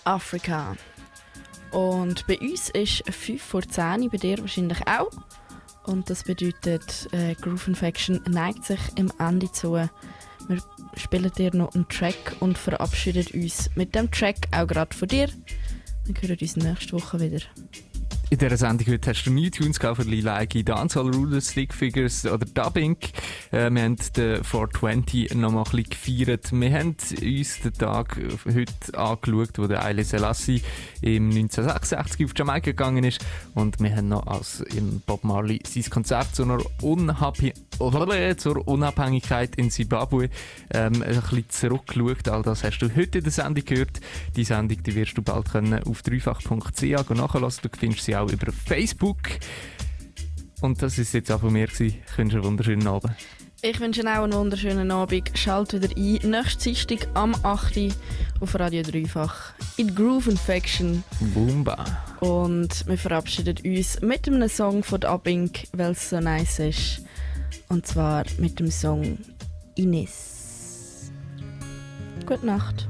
Afrika. Und bei uns ist 5 vor 10 bei dir wahrscheinlich auch. Und das bedeutet, äh, Groove Infection neigt sich im Ende zu. Wir spielen dir noch einen Track und verabschieden uns mit dem Track auch gerade von dir. Wir hören uns nächste Woche wieder. In dieser Sendung heute hast du neue Tunes für Lila Egi, Dancehall Rulers, Slick Figures oder Dubbing. Äh, wir haben den 420 noch mal ein bisschen gefeiert. Wir haben uns den Tag heute angeschaut, wo der Eile Selassie im 1966 auf Jamaika gegangen ist. Und wir haben noch als im Bob Marley sein Konzert zu einer Unhappy zur Unabhängigkeit in Zimbabwe ähm, ein bisschen zurückgeschaut. All das hast du heute in der Sendung gehört. Die Sendung die wirst du bald können auf dreifach.ch nachlassen. Du findest sie auch auch über Facebook. Und das ist jetzt auch von mir. Gewesen. Ich wünsche einen wunderschönen Abend. Ich wünsche Ihnen auch einen wunderschönen Abend. Schalt wieder ein. nächste Dienstag am 8. Auf Radio Dreifach in Groove Infection. Boomba. Und wir verabschieden uns mit einem Song von Abink, weil es so nice ist. Und zwar mit dem Song Ines. Gute Nacht.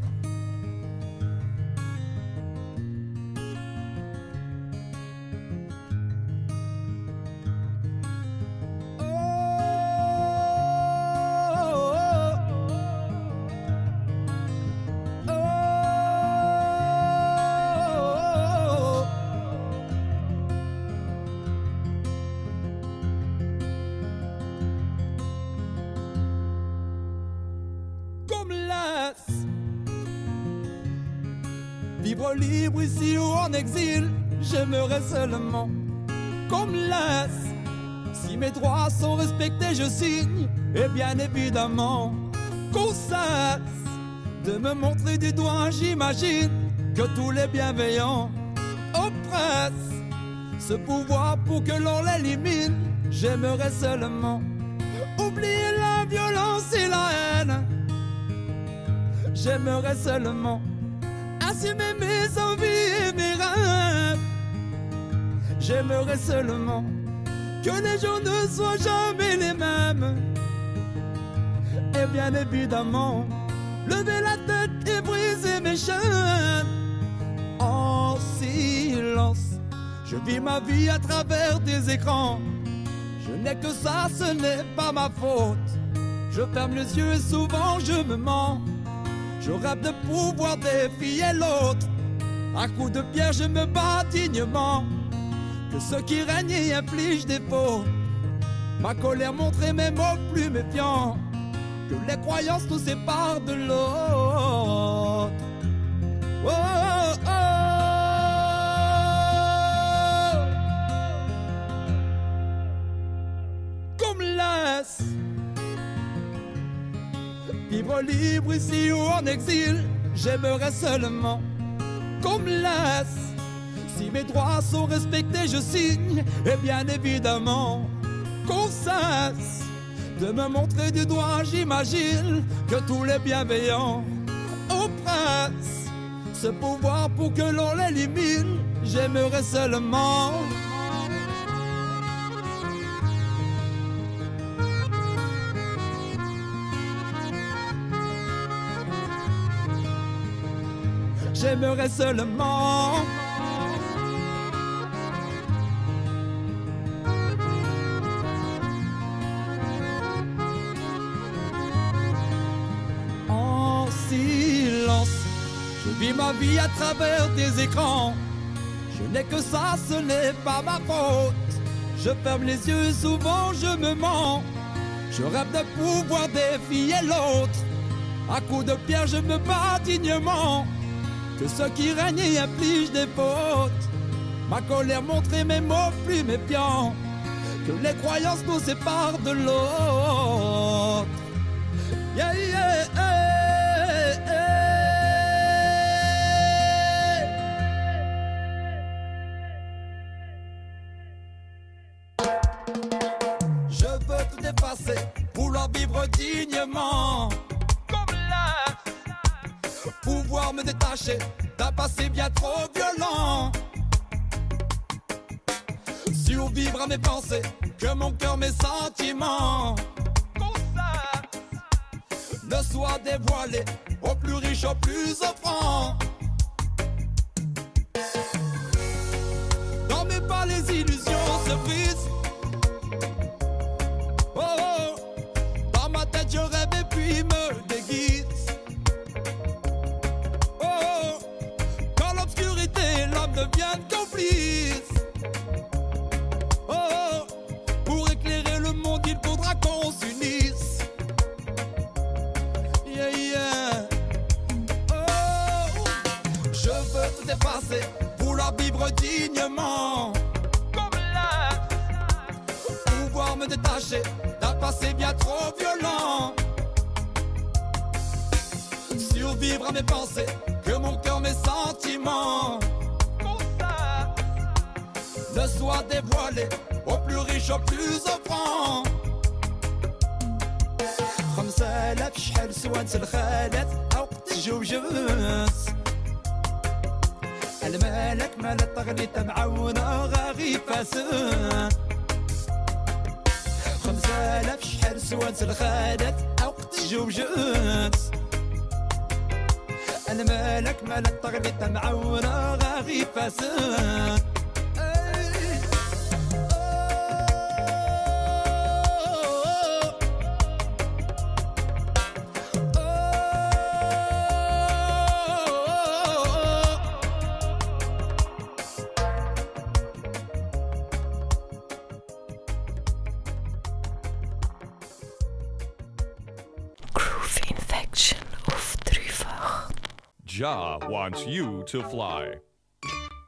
En exil, j'aimerais seulement qu'on me laisse. Si mes droits sont respectés, je signe, et bien évidemment qu'on cesse de me montrer du doigt, j'imagine que tous les bienveillants oppressent ce pouvoir pour que l'on l'élimine. J'aimerais seulement oublier la violence et la haine. J'aimerais seulement assumer mes envies et mes rêves. J'aimerais seulement que les gens ne soient jamais les mêmes. Et bien évidemment, lever la tête et briser mes chaînes. En silence, je vis ma vie à travers des écrans. Je n'ai que ça, ce n'est pas ma faute. Je ferme les yeux et souvent je me mens. Je rêve de pouvoir défier l'autre. À coups de pierre, je me bats dignement. Que ceux qui règnent y infligent des fautes. Ma colère montrait mes mots plus méfiants. Que les croyances nous séparent de l'autre. Libre ici ou en exil. J'aimerais seulement qu'on me laisse. Si mes droits sont respectés, je signe. Et bien évidemment, qu'on cesse de me montrer du doigt. J'imagine que tous les bienveillants oppressent ce pouvoir pour que l'on l'élimine. J'aimerais seulement. J'aimerais seulement. En silence, je vis ma vie à travers des écrans. Je n'ai que ça, ce n'est pas ma faute. Je ferme les yeux, souvent je me mens. Je rêve de pouvoir défier l'autre. À coups de pierre, je me bats dignement. Que ceux qui règnent y infligent des fautes. Ma colère montrait mes mots plus méfiants. Que les croyances nous séparent de l'autre. Wants you to fly.